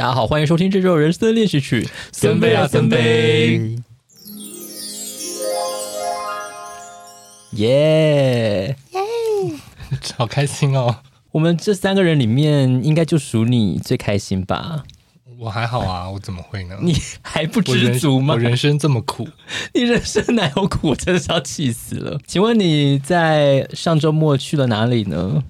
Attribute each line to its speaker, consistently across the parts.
Speaker 1: 大家好，欢迎收听这周人生练习曲，森杯啊森杯，耶耶，
Speaker 2: 好开心哦！
Speaker 1: 我们这三个人里面，应该就属你最开心吧？
Speaker 2: 我还好啊，我怎么会呢？
Speaker 1: 你还不知足吗？
Speaker 2: 我人，我人生这么苦，
Speaker 1: 你人生哪有苦？我真的是要气死了！请问你在上周末去了哪里呢？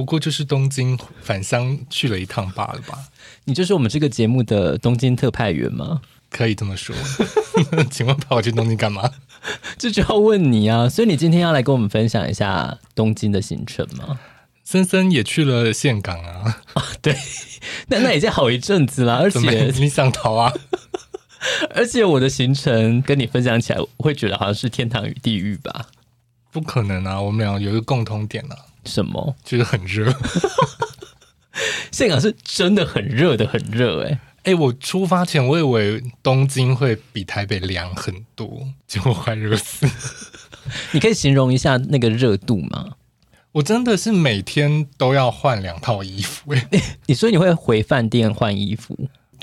Speaker 2: 不过就是东京返乡去了一趟罢了吧？
Speaker 1: 你就是我们这个节目的东京特派员吗？
Speaker 2: 可以这么说。请问派我去东京干嘛？
Speaker 1: 这就要问你啊！所以你今天要来跟我们分享一下东京的行程吗？
Speaker 2: 森森也去了岘港啊！
Speaker 1: 啊、对，那那已经好一阵子了，而且
Speaker 2: 你想逃啊？
Speaker 1: 而且我的行程跟你分享起来，我会觉得好像是天堂与地狱吧？
Speaker 2: 不可能啊！我们俩有一个共同点啊。
Speaker 1: 什么？
Speaker 2: 就是很热。
Speaker 1: 现场是真的很热的，很热哎
Speaker 2: 哎！我出发前我以为东京会比台北凉很多，结果快热死。
Speaker 1: 你可以形容一下那个热度吗？
Speaker 2: 我真的是每天都要换两套衣服哎！
Speaker 1: 你说你会回饭店换衣服？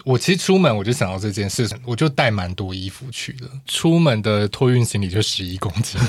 Speaker 2: 我其实出门我就想到这件事情，我就带蛮多衣服去的。出门的托运行李就十一公斤。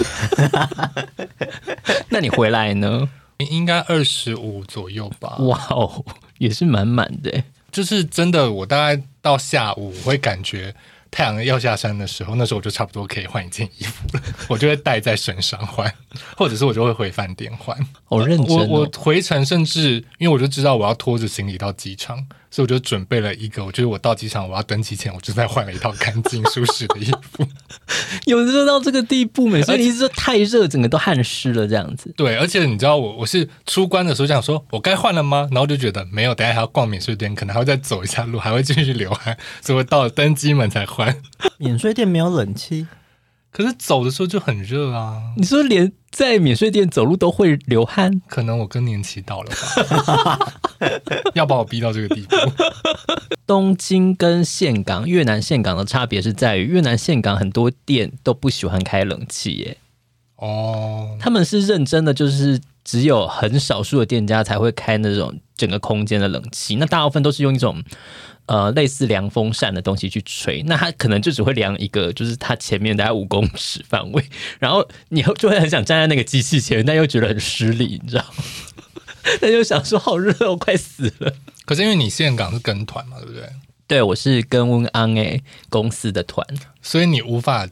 Speaker 1: 那你回来呢？
Speaker 2: 应该二十五左右吧。
Speaker 1: 哇哦，也是满满的。
Speaker 2: 就是真的，我大概到下午我会感觉。太阳要下山的时候，那时候我就差不多可以换一件衣服了，我就会带在身上换，或者是我就会回饭店换。
Speaker 1: 好认真哦。
Speaker 2: 我我回程甚至因为我就知道我要拖着行李到机场，所以我就准备了一个，我觉得我到机场我要登机前，我就再换了一套干净舒适的衣服。
Speaker 1: 有热到这个地步没？所以你是说太热，整个都汗湿了这样子？
Speaker 2: 对，而且你知道我我是出关的时候想说，我该换了吗？然后就觉得没有，等下还要逛免税店，可能还会再走一下路，还会继续流汗，所以我到了登机门才换。
Speaker 3: 免税店没有冷气，
Speaker 2: 可是走的时候就很热啊！
Speaker 1: 你说连在免税店走路都会流汗？
Speaker 2: 可能我更年期到了吧，要把我逼到这个地步。
Speaker 1: 东京跟岘港，越南岘港的差别是在于越南岘港很多店都不喜欢开冷气耶。
Speaker 2: 哦，
Speaker 1: 他们是认真的，就是只有很少数的店家才会开那种整个空间的冷气，那大部分都是用一种。呃，类似凉风扇的东西去吹，那它可能就只会凉一个，就是它前面大概五公尺范围，然后你就会很想站在那个机器前面，但又觉得很失礼，你知道吗？那就想说好热，我快死了。
Speaker 2: 可是因为你现港是跟团嘛，对不对？
Speaker 1: 对，我是跟温安诶公司的团，
Speaker 2: 所以你无法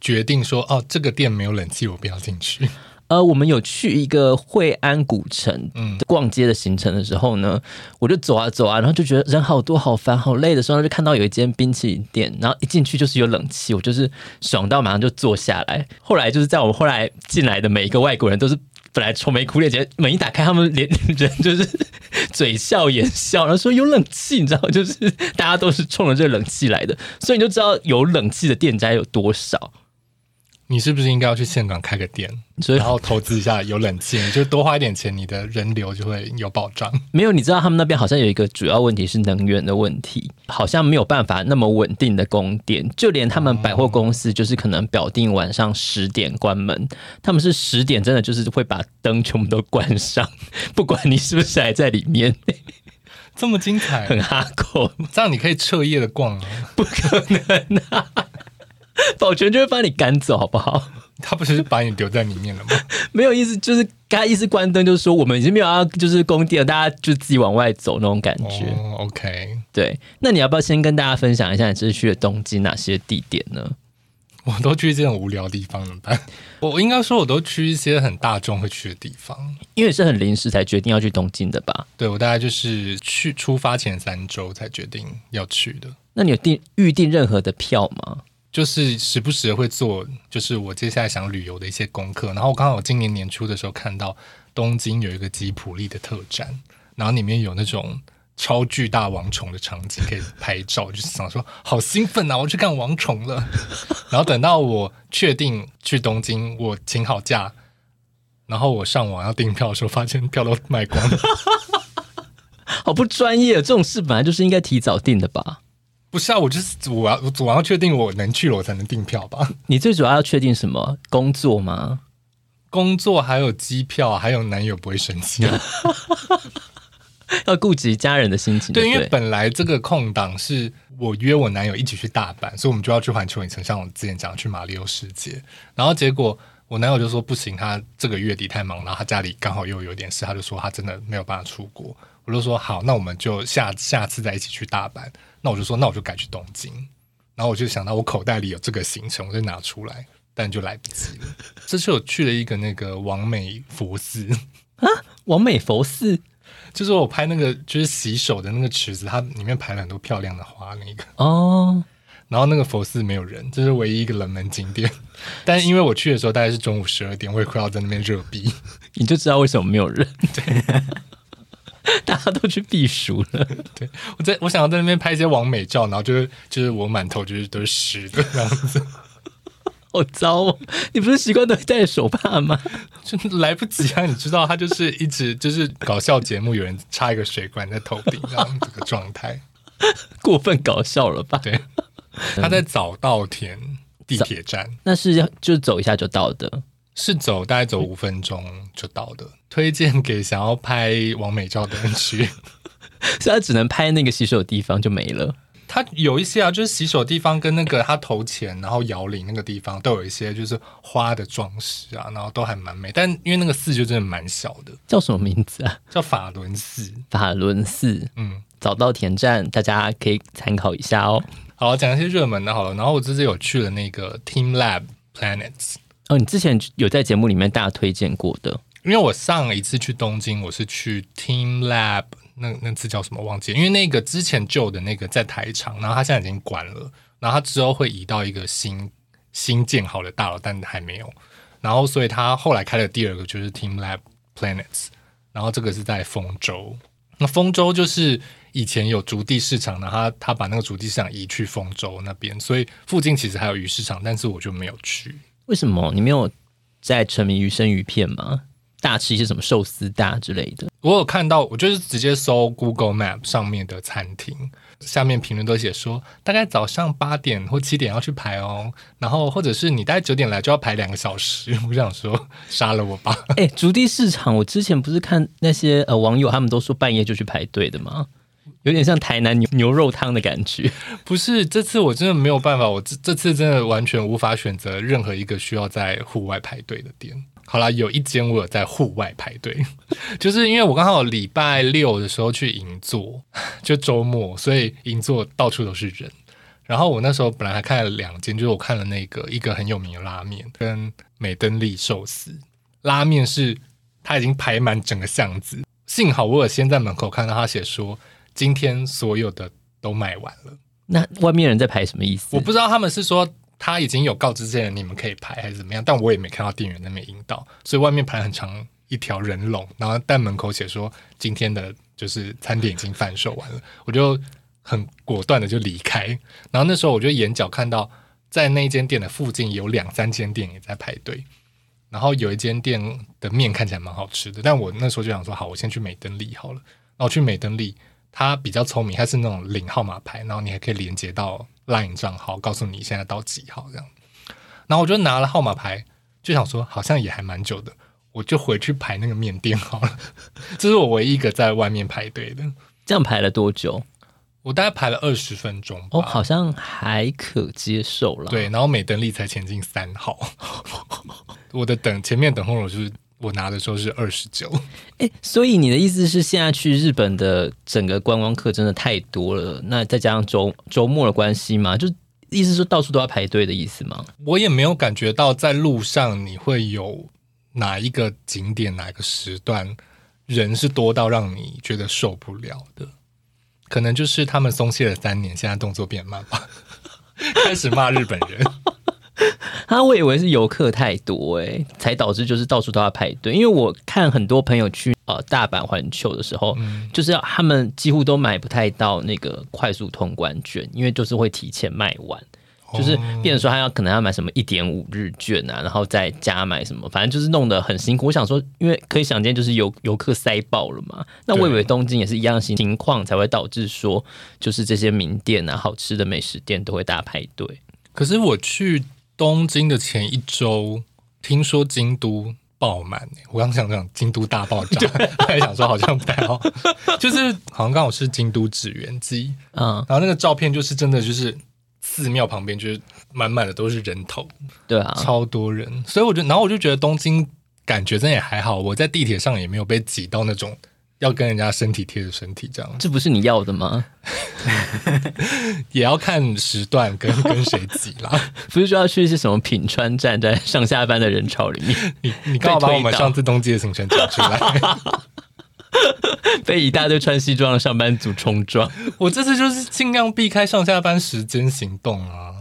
Speaker 2: 决定说，哦，这个店没有冷气，我不要进去。
Speaker 1: 呃，我们有去一个惠安古城逛街的行程的时候呢，嗯、我就走啊走啊，然后就觉得人好多，好烦，好累的时候，就看到有一间冰淇淋店，然后一进去就是有冷气，我就是爽到马上就坐下来。后来就是在我们后来进来的每一个外国人，都是本来愁眉苦脸，结果门一打开，他们连人就是嘴笑眼笑，然后说有冷气，你知道，就是大家都是冲着这冷气来的，所以你就知道有冷气的店家有多少。
Speaker 2: 你是不是应该要去现场开个店，然后投资一下有冷气，就多花一点钱，你的人流就会有保障。
Speaker 1: 没有，你知道他们那边好像有一个主要问题是能源的问题，好像没有办法那么稳定的供电，就连他们百货公司就是可能表定晚上十点关门，他们是十点真的就是会把灯全部都关上，不管你是不是还在里面。
Speaker 2: 这么精彩，
Speaker 1: 很哈扣，
Speaker 2: 这样你可以彻夜的逛啊？
Speaker 1: 不可能啊！保全就会把你赶走，好不好？
Speaker 2: 他不是把你留在里面了吗？
Speaker 1: 没有意思，就是他意思关灯，就是说我们已经没有要，就是工地了，大家就自己往外走那种感觉。
Speaker 2: 哦，OK，
Speaker 1: 对。那你要不要先跟大家分享一下，你这次去的东京哪些地点呢？
Speaker 2: 我都去这种无聊的地方怎么办？我应该说，我都去一些很大众会去的地方，
Speaker 1: 因为是很临时才决定要去东京的吧？
Speaker 2: 对，我大概就是去出发前三周才决定要去的。
Speaker 1: 那你有订预定任何的票吗？
Speaker 2: 就是时不时的会做，就是我接下来想旅游的一些功课。然后我刚好今年年初的时候看到东京有一个吉普力的特展，然后里面有那种超巨大王虫的场景可以拍照，就是想说好兴奋啊！我去看王虫了。然后等到我确定去东京，我请好假，然后我上网要订票的时候，发现票都卖光了，
Speaker 1: 好不专业。这种事本来就是应该提早订的吧。
Speaker 2: 不是啊，我就是我要我要确定我能去了，我才能订票吧。
Speaker 1: 你最主要要确定什么？工作吗？工
Speaker 2: 作还有机票，还有男友不会生气啊。
Speaker 1: 要顾及家人的心情。对，
Speaker 2: 因为本来这个空档是我约我男友一起去大阪，所以我们就要去环球影城，像我之前讲去马里奥世界。然后结果我男友就说不行，他这个月底太忙，然后他家里刚好又有点事，他就说他真的没有办法出国。我就说好，那我们就下下次再一起去大阪。那我就说那我就改去东京。然后我就想到我口袋里有这个行程，我就拿出来。但就来不及了。这次我去了一个那个王美佛寺
Speaker 1: 啊，王美佛寺
Speaker 2: 就是我拍那个就是洗手的那个池子，它里面排了很多漂亮的花那个
Speaker 1: 哦。
Speaker 2: 然后那个佛寺没有人，这是唯一一个冷门景点。但因为我去的时候大概是中午十二点，我也快要在那边热逼，
Speaker 1: 你就知道为什么没有人。对，大家都去避暑了。
Speaker 2: 对，我在我想要在那边拍一些网美照，然后就是就是我满头就是都是湿的这样子。
Speaker 1: 好糟哦！你不是习惯都会戴手帕吗？
Speaker 2: 就来不及啊！你知道，他就是一直就是搞笑节目，有人插一个水管在头顶，这样子个状态，
Speaker 1: 过分搞笑了吧？
Speaker 2: 对，他在早稻田地铁站，
Speaker 1: 那是要就走一下就到的，
Speaker 2: 是走大概走五分钟就到的。推荐给想要拍完美照的人去，
Speaker 1: 所以他只能拍那个洗手的地方就没了。
Speaker 2: 它有一些啊，就是洗手的地方跟那个他头前，然后摇铃那个地方都有一些就是花的装饰啊，然后都还蛮美。但因为那个寺就真的蛮小的，
Speaker 1: 叫什么名字啊？
Speaker 2: 叫法轮寺。
Speaker 1: 法轮寺，嗯，早稻田站，大家可以参考一下哦。
Speaker 2: 好，讲一些热门的，好了。然后我这次有去了那个 teamLab Planets。
Speaker 1: 哦，你之前有在节目里面大家推荐过的，
Speaker 2: 因为我上一次去东京，我是去 teamLab。那那次叫什么忘记？因为那个之前旧的那个在台场，然后他现在已经关了，然后他之后会移到一个新新建好的大楼，但还没有。然后所以他后来开了第二个，就是 teamLab Planets，然后这个是在丰州。那丰州就是以前有竹地市场，然后他他把那个竹地市场移去丰州那边，所以附近其实还有鱼市场，但是我就没有去。
Speaker 1: 为什么你没有在沉迷于生鱼片吗？大吃一些什么寿司大之类的，
Speaker 2: 我有看到，我就是直接搜 Google Map 上面的餐厅，下面评论都写说，大概早上八点或七点要去排哦，然后或者是你大概九点来就要排两个小时，我想说杀了我吧。
Speaker 1: 哎、欸，筑地市场，我之前不是看那些呃网友他们都说半夜就去排队的吗？有点像台南牛牛肉汤的感觉。
Speaker 2: 不是，这次我真的没有办法，我这这次真的完全无法选择任何一个需要在户外排队的店。好啦，有一间我有在户外排队，就是因为我刚好礼拜六的时候去银座，就周末，所以银座到处都是人。然后我那时候本来还看了两间，就是我看了那个一个很有名的拉面，跟美登利寿司。拉面是它已经排满整个巷子，幸好我有先在门口看到他写说今天所有的都卖完了。
Speaker 1: 那外面人在排什么意思？
Speaker 2: 我不知道他们是说。他已经有告知这些人，你们可以排还是怎么样？但我也没看到店员那边引导，所以外面排很长一条人龙，然后但门口写说今天的就是餐点已经贩售完了，我就很果断的就离开。然后那时候我就眼角看到，在那间店的附近有两三间店也在排队，然后有一间店的面看起来蛮好吃的，但我那时候就想说，好，我先去美登利好了。然后去美登利，他比较聪明，他是那种领号码牌，然后你还可以连接到。LINE 账号告诉你现在到几号这样，然后我就拿了号码牌，就想说好像也还蛮久的，我就回去排那个面店好了。这是我唯一一个在外面排队的。
Speaker 1: 这样排了多久？
Speaker 2: 我大概排了二十分钟。
Speaker 1: 哦，好像还可接受了。
Speaker 2: 对，然后美登利才前进三号，我的等前面等候了就是。我拿的时候是二十九，
Speaker 1: 哎，所以你的意思是现在去日本的整个观光客真的太多了？那再加上周周末的关系嘛？就意思是说到处都要排队的意思吗？
Speaker 2: 我也没有感觉到在路上你会有哪一个景点哪一个时段人是多到让你觉得受不了的，可能就是他们松懈了三年，现在动作变慢吧，开始骂日本人。
Speaker 1: 他我以为是游客太多哎、欸，才导致就是到处都要排队。因为我看很多朋友去呃大阪环球的时候，嗯、就是他们几乎都买不太到那个快速通关券，因为就是会提前卖完，哦、就是变成说他要可能要买什么一点五日券啊，然后再加买什么，反正就是弄得很辛苦。我想说，因为可以想见就是游游客塞爆了嘛，那我以为东京也是一样的情况，才会导致说就是这些名店啊、好吃的美食店都会大排队。
Speaker 2: 可是我去。东京的前一周，听说京都爆满。我刚想讲京都大爆炸，还想说好像不太好，就是好像刚好是京都祇园祭，嗯，然后那个照片就是真的就是寺庙旁边就是满满的都是人头，
Speaker 1: 对啊，
Speaker 2: 超多人，所以我就然后我就觉得东京感觉真的也还好，我在地铁上也没有被挤到那种。要跟人家身体贴着身体，这样
Speaker 1: 这不是你要的吗？
Speaker 2: 也要看时段跟 跟谁挤啦。
Speaker 1: 不是说要去一些什么品川站，在上下班的人潮里面，
Speaker 2: 你你刚好把我们上次冬季的行程讲出来，
Speaker 1: 被一大堆穿西装的上班族冲撞。
Speaker 2: 我这次就是尽量避开上下班时间行动啊，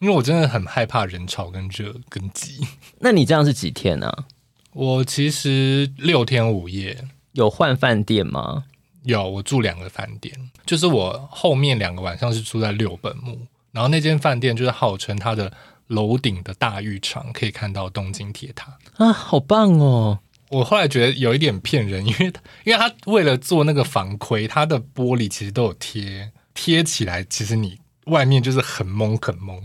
Speaker 2: 因为我真的很害怕人潮跟热跟挤。
Speaker 1: 那你这样是几天呢？啊？
Speaker 2: 我其实六天五夜。
Speaker 1: 有换饭店吗？
Speaker 2: 有，我住两个饭店，就是我后面两个晚上是住在六本木，然后那间饭店就是号称它的楼顶的大浴场可以看到东京铁塔
Speaker 1: 啊，好棒哦！
Speaker 2: 我后来觉得有一点骗人，因为因为他为了做那个防窥，它的玻璃其实都有贴贴起来，其实你。外面就是很蒙很蒙，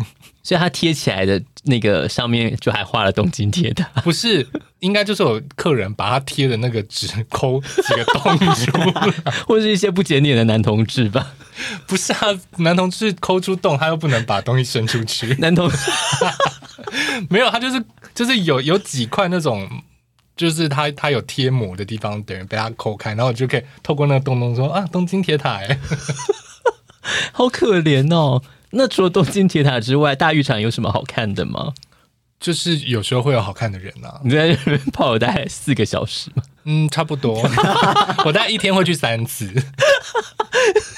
Speaker 1: 所以它贴起来的那个上面就还画了东京铁塔。
Speaker 2: 不是，应该就是有客人把他贴的那个纸 抠几个洞 出来，
Speaker 1: 或者是一些不检点的男同志吧？
Speaker 2: 不是啊，男同志抠出洞，他又不能把东西伸出去。
Speaker 1: 男同
Speaker 2: 没有，他就是就是有有几块那种，就是他他有贴膜的地方，等于被他抠开，然后就可以透过那个洞洞说啊，东京铁塔哎。
Speaker 1: 好可怜哦！那除了东京铁塔之外，大浴场有什么好看的吗？
Speaker 2: 就是有时候会有好看的人啊。
Speaker 1: 你在那边泡了大概四个小时吗？
Speaker 2: 嗯，差不多。我大概一天会去三次。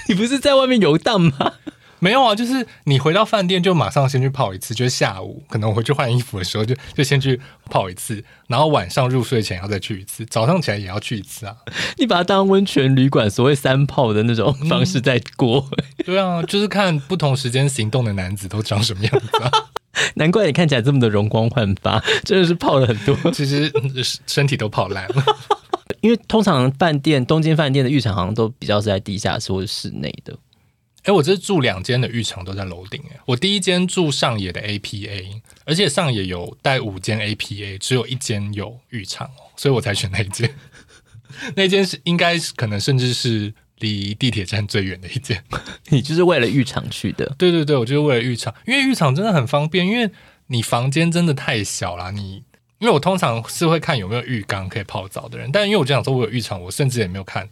Speaker 1: 你不是在外面游荡吗？
Speaker 2: 没有啊，就是你回到饭店就马上先去泡一次，就是下午可能我回去换衣服的时候就就先去泡一次，然后晚上入睡前要再去一次，早上起来也要去一次啊。
Speaker 1: 你把它当温泉旅馆所谓三泡的那种方式在过。
Speaker 2: 嗯，对啊，就是看不同时间行动的男子都长什么样子啊。
Speaker 1: 难怪你看起来这么的容光焕发，真的是泡了很多，
Speaker 2: 其实身体都泡烂了。
Speaker 1: 因为通常饭店东京饭店的浴场好像都比较是在地下室或者室内的。
Speaker 2: 哎，我这住两间的浴场都在楼顶。哎，我第一间住上野的 APA，而且上野有带五间 APA，只有一间有浴场哦，所以我才选那一间。那间是应该是可能甚至是离地铁站最远的一间。
Speaker 1: 你就是为了浴场去的？
Speaker 2: 对对对，我就是为了浴场，因为浴场真的很方便，因为你房间真的太小了。你因为我通常是会看有没有浴缸可以泡澡的人，但因为我就想说我有浴场，我甚至也没有看。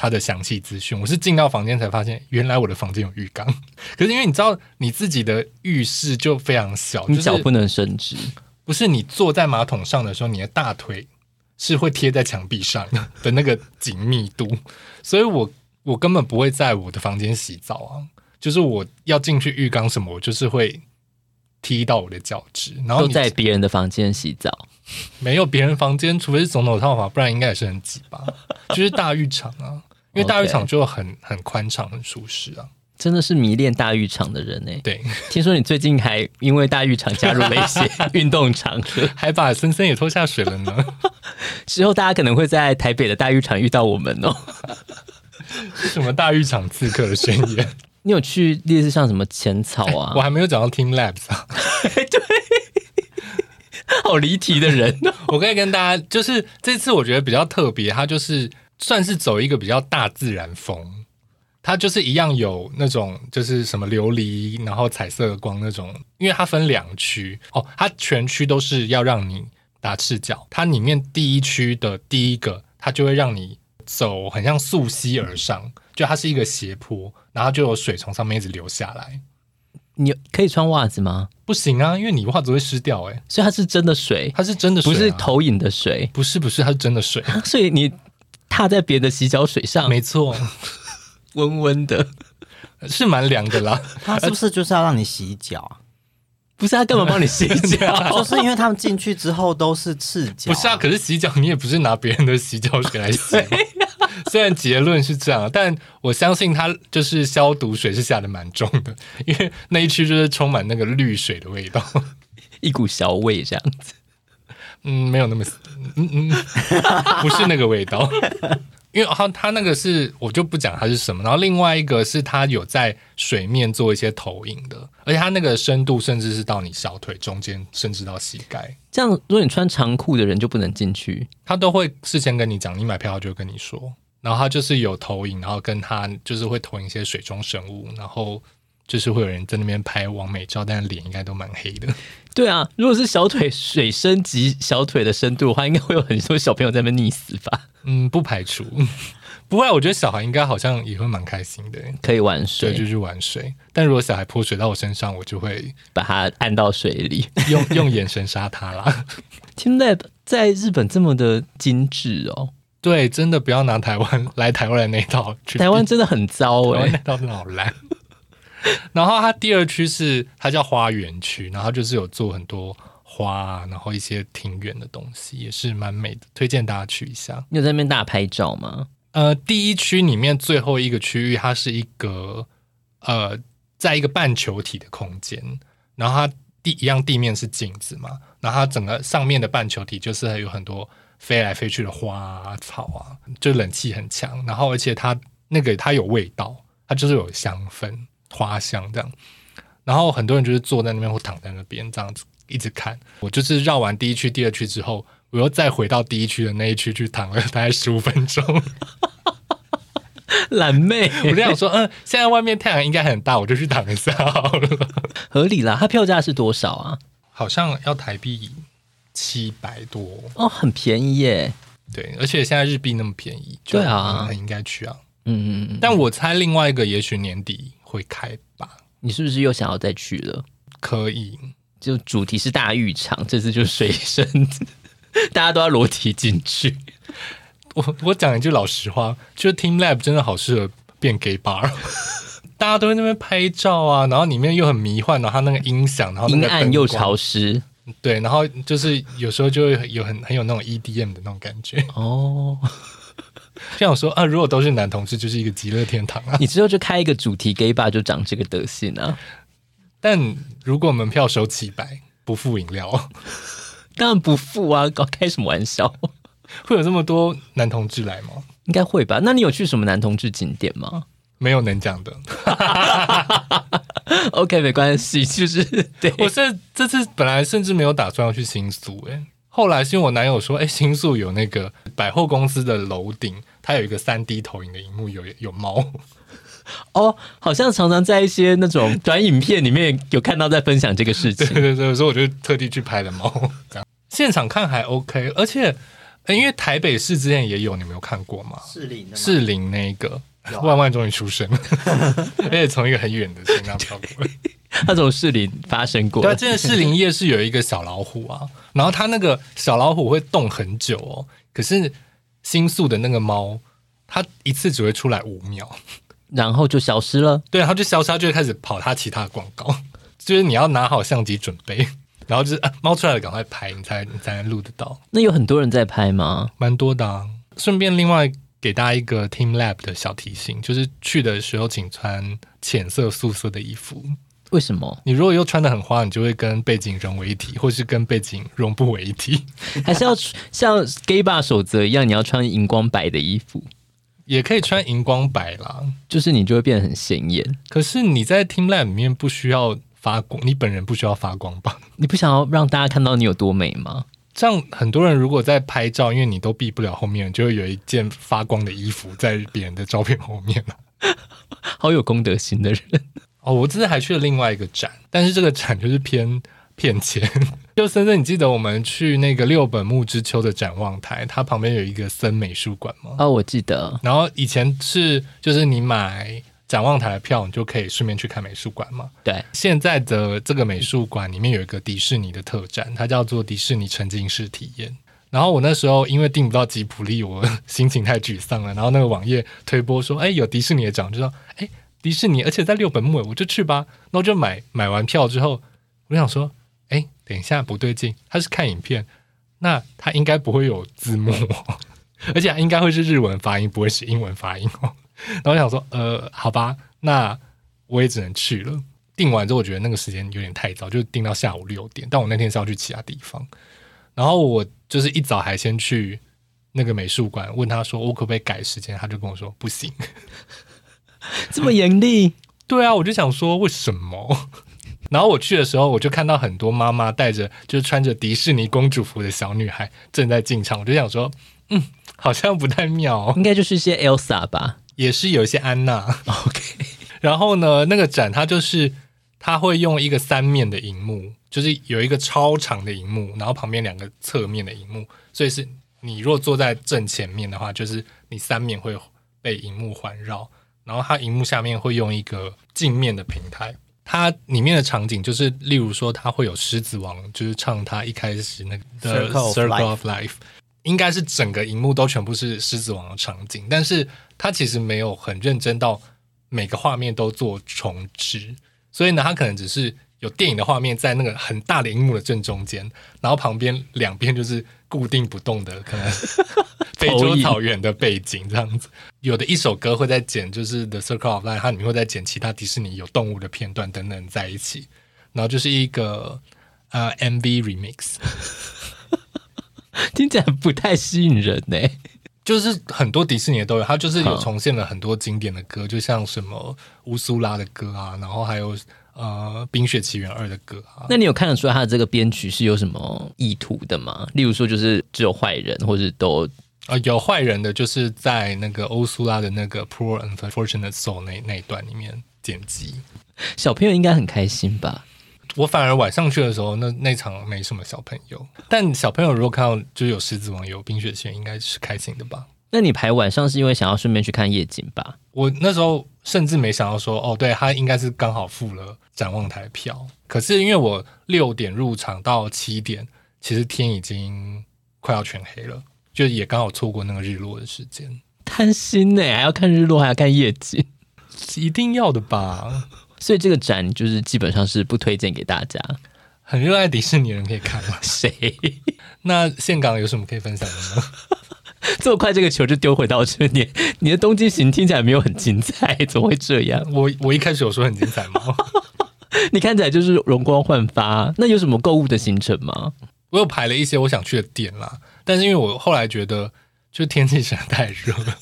Speaker 2: 他的详细资讯，我是进到房间才发现，原来我的房间有浴缸。可是因为你知道，你自己的浴室就非常小，
Speaker 1: 你脚不能伸直。
Speaker 2: 不是你坐在马桶上的时候，你的大腿是会贴在墙壁上 的那个紧密度，所以我我根本不会在我的房间洗澡啊。就是我要进去浴缸什么，我就是会踢到我的脚趾。然后
Speaker 1: 都在别人的房间洗澡，
Speaker 2: 没有别人房间，除非是总统套房，不然应该也是很挤吧。就是大浴场啊。因为大浴场就很.很宽敞、很舒适啊！
Speaker 1: 真的是迷恋大浴场的人呢。
Speaker 2: 对，
Speaker 1: 听说你最近还因为大浴场加入了一些 运动场，
Speaker 2: 还把森森也拖下水了呢。
Speaker 1: 之后大家可能会在台北的大浴场遇到我们哦。
Speaker 2: 是什么大浴场刺客的宣言？
Speaker 1: 你有去类似像什么浅草啊？
Speaker 2: 我还没有讲到 Team Labs 啊。
Speaker 1: 对，好离题的人。
Speaker 2: 我可以跟大家，就是这次我觉得比较特别，它就是。算是走一个比较大自然风，它就是一样有那种就是什么琉璃，然后彩色的光那种，因为它分两区哦，它全区都是要让你打赤脚，它里面第一区的第一个，它就会让你走很像溯溪而上，就它是一个斜坡，然后就有水从上面一直流下来。
Speaker 1: 你可以穿袜子吗？
Speaker 2: 不行啊，因为你袜子会湿掉哎、欸，
Speaker 1: 所以它是真的水，
Speaker 2: 它是真的水、啊，
Speaker 1: 不是投影的水，
Speaker 2: 不是不是，它是真的水，
Speaker 1: 所以你。踏在别的洗脚水上，
Speaker 2: 没错，
Speaker 1: 温温的，
Speaker 2: 是蛮凉的啦。
Speaker 3: 他是不是就是要让你洗脚啊？
Speaker 1: 不是，他干嘛帮你洗脚？
Speaker 3: 就是因为他们进去之后都是赤脚。
Speaker 2: 不是啊，可是洗脚你也不是拿别人的洗脚水来洗。虽然结论是这样，但我相信他就是消毒水是下的蛮重的，因为那一区就是充满那个绿水的味道，
Speaker 1: 一股小味这样子。
Speaker 2: 嗯，没有那么，嗯嗯，不是那个味道，因 因为它它那个是我就不讲它是什么，然后另外一个是它有在水面做一些投影的，而且它那个深度甚至是到你小腿中间，甚至到膝盖。
Speaker 1: 这样，如果你穿长裤的人就不能进去，
Speaker 2: 他都会事先跟你讲，你买票他就会跟你说，然后他就是有投影，然后跟他就是会投影一些水中生物，然后。就是会有人在那边拍完美照，但是脸应该都蛮黑的。
Speaker 1: 对啊，如果是小腿水深及小腿的深度的话，应该会有很多小朋友在那边溺死吧？
Speaker 2: 嗯，不排除。不会，我觉得小孩应该好像也会蛮开心的，
Speaker 1: 可以玩水，
Speaker 2: 对，就去玩水。但如果小孩泼水到我身上，我就会
Speaker 1: 把他按到水里，
Speaker 2: 用用眼神杀他啦。
Speaker 1: TeamLab 在日本这么的精致哦，
Speaker 2: 对，真的不要拿台湾来台湾的那套，
Speaker 1: 台湾真的很糟哎、欸，
Speaker 2: 那套真的好烂。然后它第二区是它叫花园区，然后就是有做很多花啊，然后一些庭园的东西，也是蛮美的，推荐大家去一下。
Speaker 1: 你有在那边大拍照吗？
Speaker 2: 呃，第一区里面最后一个区域，它是一个呃，在一个半球体的空间，然后它地一样地面是镜子嘛，然后它整个上面的半球体就是有很多飞来飞去的花啊、草啊，就冷气很强，然后而且它那个它有味道，它就是有香氛。花香这样，然后很多人就是坐在那边或躺在那边这样子一直看。我就是绕完第一区、第二区之后，我又再回到第一区的那一区去躺了大概十五分钟。
Speaker 1: 懒妹，
Speaker 2: 我就想说，嗯，现在外面太阳应该很大，我就去躺一下好了。
Speaker 1: 合理啦，它票价是多少啊？
Speaker 2: 好像要台币七百多
Speaker 1: 哦，很便宜耶。
Speaker 2: 对，而且现在日币那么便宜，
Speaker 1: 对啊，
Speaker 2: 很应该去啊。
Speaker 1: 嗯嗯嗯。但
Speaker 2: 我猜另外一个也许年底。会开吧？
Speaker 1: 你是不是又想要再去了？
Speaker 2: 可以，
Speaker 1: 就主题是大浴场，这次就是水深，大家都要裸体进去。
Speaker 2: 我我讲一句老实话，就是 TeamLab 真的好适合变 gay bar，大家都在那边拍照啊，然后里面又很迷幻，然后它那个音响，然后阴
Speaker 1: 暗又潮湿，
Speaker 2: 对，然后就是有时候就会有很很有那种 EDM 的那种感觉哦。这样说啊，如果都是男同志，就是一个极乐天堂啊！
Speaker 1: 你之后就开一个主题 gay bar，就长这个德性啊！
Speaker 2: 但如果门票收七百，不付饮料，
Speaker 1: 当然不付啊！搞开什么玩笑？
Speaker 2: 会有这么多男同志来吗？
Speaker 1: 应该会吧？那你有去什么男同志景点吗？
Speaker 2: 没有能讲的。
Speaker 1: OK，没关系，就是对。
Speaker 2: 我这这次本来甚至没有打算要去新宿，哎。后来是因为我男友说，哎，新宿有那个百货公司的楼顶，它有一个三 D 投影的荧幕，有有猫。
Speaker 1: 哦，好像常常在一些那种 短影片里面有看到在分享这个事情。
Speaker 2: 对 对对，所以我就特地去拍了猫。现场看还 OK，而且因为台北市之前也有，你没有看过吗？
Speaker 3: 士林的
Speaker 2: 士林那个、啊、万万终于出生了，而且从一个很远的地方飘过来。
Speaker 1: 他从士林发生过，
Speaker 2: 对，真的士林夜市有一个小老虎啊，然后它那个小老虎会动很久哦，可是新宿的那个猫，它一次只会出来五秒，
Speaker 1: 然后就消失了。
Speaker 2: 对，它就消失，它就会开始跑它其他的广告，就是你要拿好相机准备，然后就是啊，猫出来了赶快拍，你才你才能录得到。
Speaker 1: 那有很多人在拍吗？
Speaker 2: 蛮多的啊。顺便另外给大家一个 TeamLab 的小提醒，就是去的时候请穿浅色素色的衣服。
Speaker 1: 为什么？
Speaker 2: 你如果又穿的很花，你就会跟背景融为一体，或是跟背景融不为一体。
Speaker 1: 还是要 像 gay bar 守则一样，你要穿荧光白的衣服，
Speaker 2: 也可以穿荧光白啦，
Speaker 1: 就是你就会变得很显眼。
Speaker 2: 可是你在 TeamLab 里面不需要发光，你本人不需要发光吧？
Speaker 1: 你不想要让大家看到你有多美吗？
Speaker 2: 这样很多人如果在拍照，因为你都避不了后面，就会有一件发光的衣服在别人的照片后面了。
Speaker 1: 好有公德心的人。
Speaker 2: 哦，我这次还去了另外一个展，但是这个展就是偏骗钱。就森森，你记得我们去那个六本木之丘的展望台，它旁边有一个森美术馆吗？
Speaker 1: 哦，我记得。
Speaker 2: 然后以前是就是你买展望台的票，你就可以顺便去看美术馆嘛。
Speaker 1: 对。现
Speaker 2: 在的这个美术馆里面有一个迪士尼的特展，它叫做迪士尼沉浸式体验。然后我那时候因为订不到吉普力，我心情太沮丧了。然后那个网页推播说，哎，有迪士尼的展，就说，哎。迪士尼，而且在六本木，我就去吧。那我就买买完票之后，我想说，哎，等一下不对劲，他是看影片，那他应该不会有字幕，而且应该会是日文发音，不会是英文发音哦。然后我想说，呃，好吧，那我也只能去了。订完之后，我觉得那个时间有点太早，就订到下午六点。但我那天是要去其他地方，然后我就是一早还先去。那个美术馆，问他说我可不可以改时间，他就跟我说不行，
Speaker 1: 这么严厉。
Speaker 2: 对啊，我就想说为什么？然后我去的时候，我就看到很多妈妈带着就是穿着迪士尼公主服的小女孩正在进场，我就想说，嗯，好像不太妙哦，
Speaker 1: 应该就是一些 Elsa 吧，
Speaker 2: 也是有一些安娜。
Speaker 1: OK，
Speaker 2: 然后呢，那个展它就是它会用一个三面的荧幕，就是有一个超长的荧幕，然后旁边两个侧面的荧幕，所以是你若坐在正前面的话，就是你三面会被荧幕环绕，然后它荧幕下面会用一个镜面的平台。它里面的场景就是，例如说，它会有狮子王，就是唱他一开始那个 Circle of Life，应该是整个荧幕都全部是狮子王的场景，但是它其实没有很认真到每个画面都做重置，所以呢，他可能只是有电影的画面在那个很大的荧幕的正中间，然后旁边两边就是固定不动的，可能。非洲草原的背景这样子，有的一首歌会在剪，就是 The Circle of Life，它里面会在剪其他迪士尼有动物的片段等等在一起，然后就是一个呃 MV remix，
Speaker 1: 听起来不太吸引人呢。
Speaker 2: 就是很多迪士尼的都有，它就是有重现了很多经典的歌，就像什么乌苏拉的歌啊，然后还有呃《冰雪奇缘二》的歌啊。
Speaker 1: 那你有看得出来它的这个编曲是有什么意图的吗？例如说，就是只有坏人，或者都。
Speaker 2: 啊、呃，有坏人的，就是在那个欧苏拉的那个 Poor Unfortunate Soul 那那一段里面剪辑。
Speaker 1: 小朋友应该很开心吧？
Speaker 2: 我反而晚上去的时候，那那场没什么小朋友。但小朋友如果看到就有狮子王、有冰雪奇缘，应该是开心的吧？
Speaker 1: 那你排晚上是因为想要顺便去看夜景吧？
Speaker 2: 我那时候甚至没想到说，哦，对，他应该是刚好付了展望台票。可是因为我六点入场到七点，其实天已经快要全黑了。就也刚好错过那个日落的时间，
Speaker 1: 贪心呢，还要看日落，还要看夜景，
Speaker 2: 一定要的吧？
Speaker 1: 所以这个展就是基本上是不推荐给大家。
Speaker 2: 很热爱迪士尼的人可以看吗？
Speaker 1: 谁？
Speaker 2: 那岘港有什么可以分享的呢？
Speaker 1: 这么快这个球就丢回到这里，你的东京行听起来没有很精彩，怎么会这样？
Speaker 2: 我我一开始有说很精彩吗？
Speaker 1: 你看起来就是容光焕发。那有什么购物的行程吗？
Speaker 2: 我有排了一些我想去的店啦。但是因为我后来觉得，就天气实在太热了，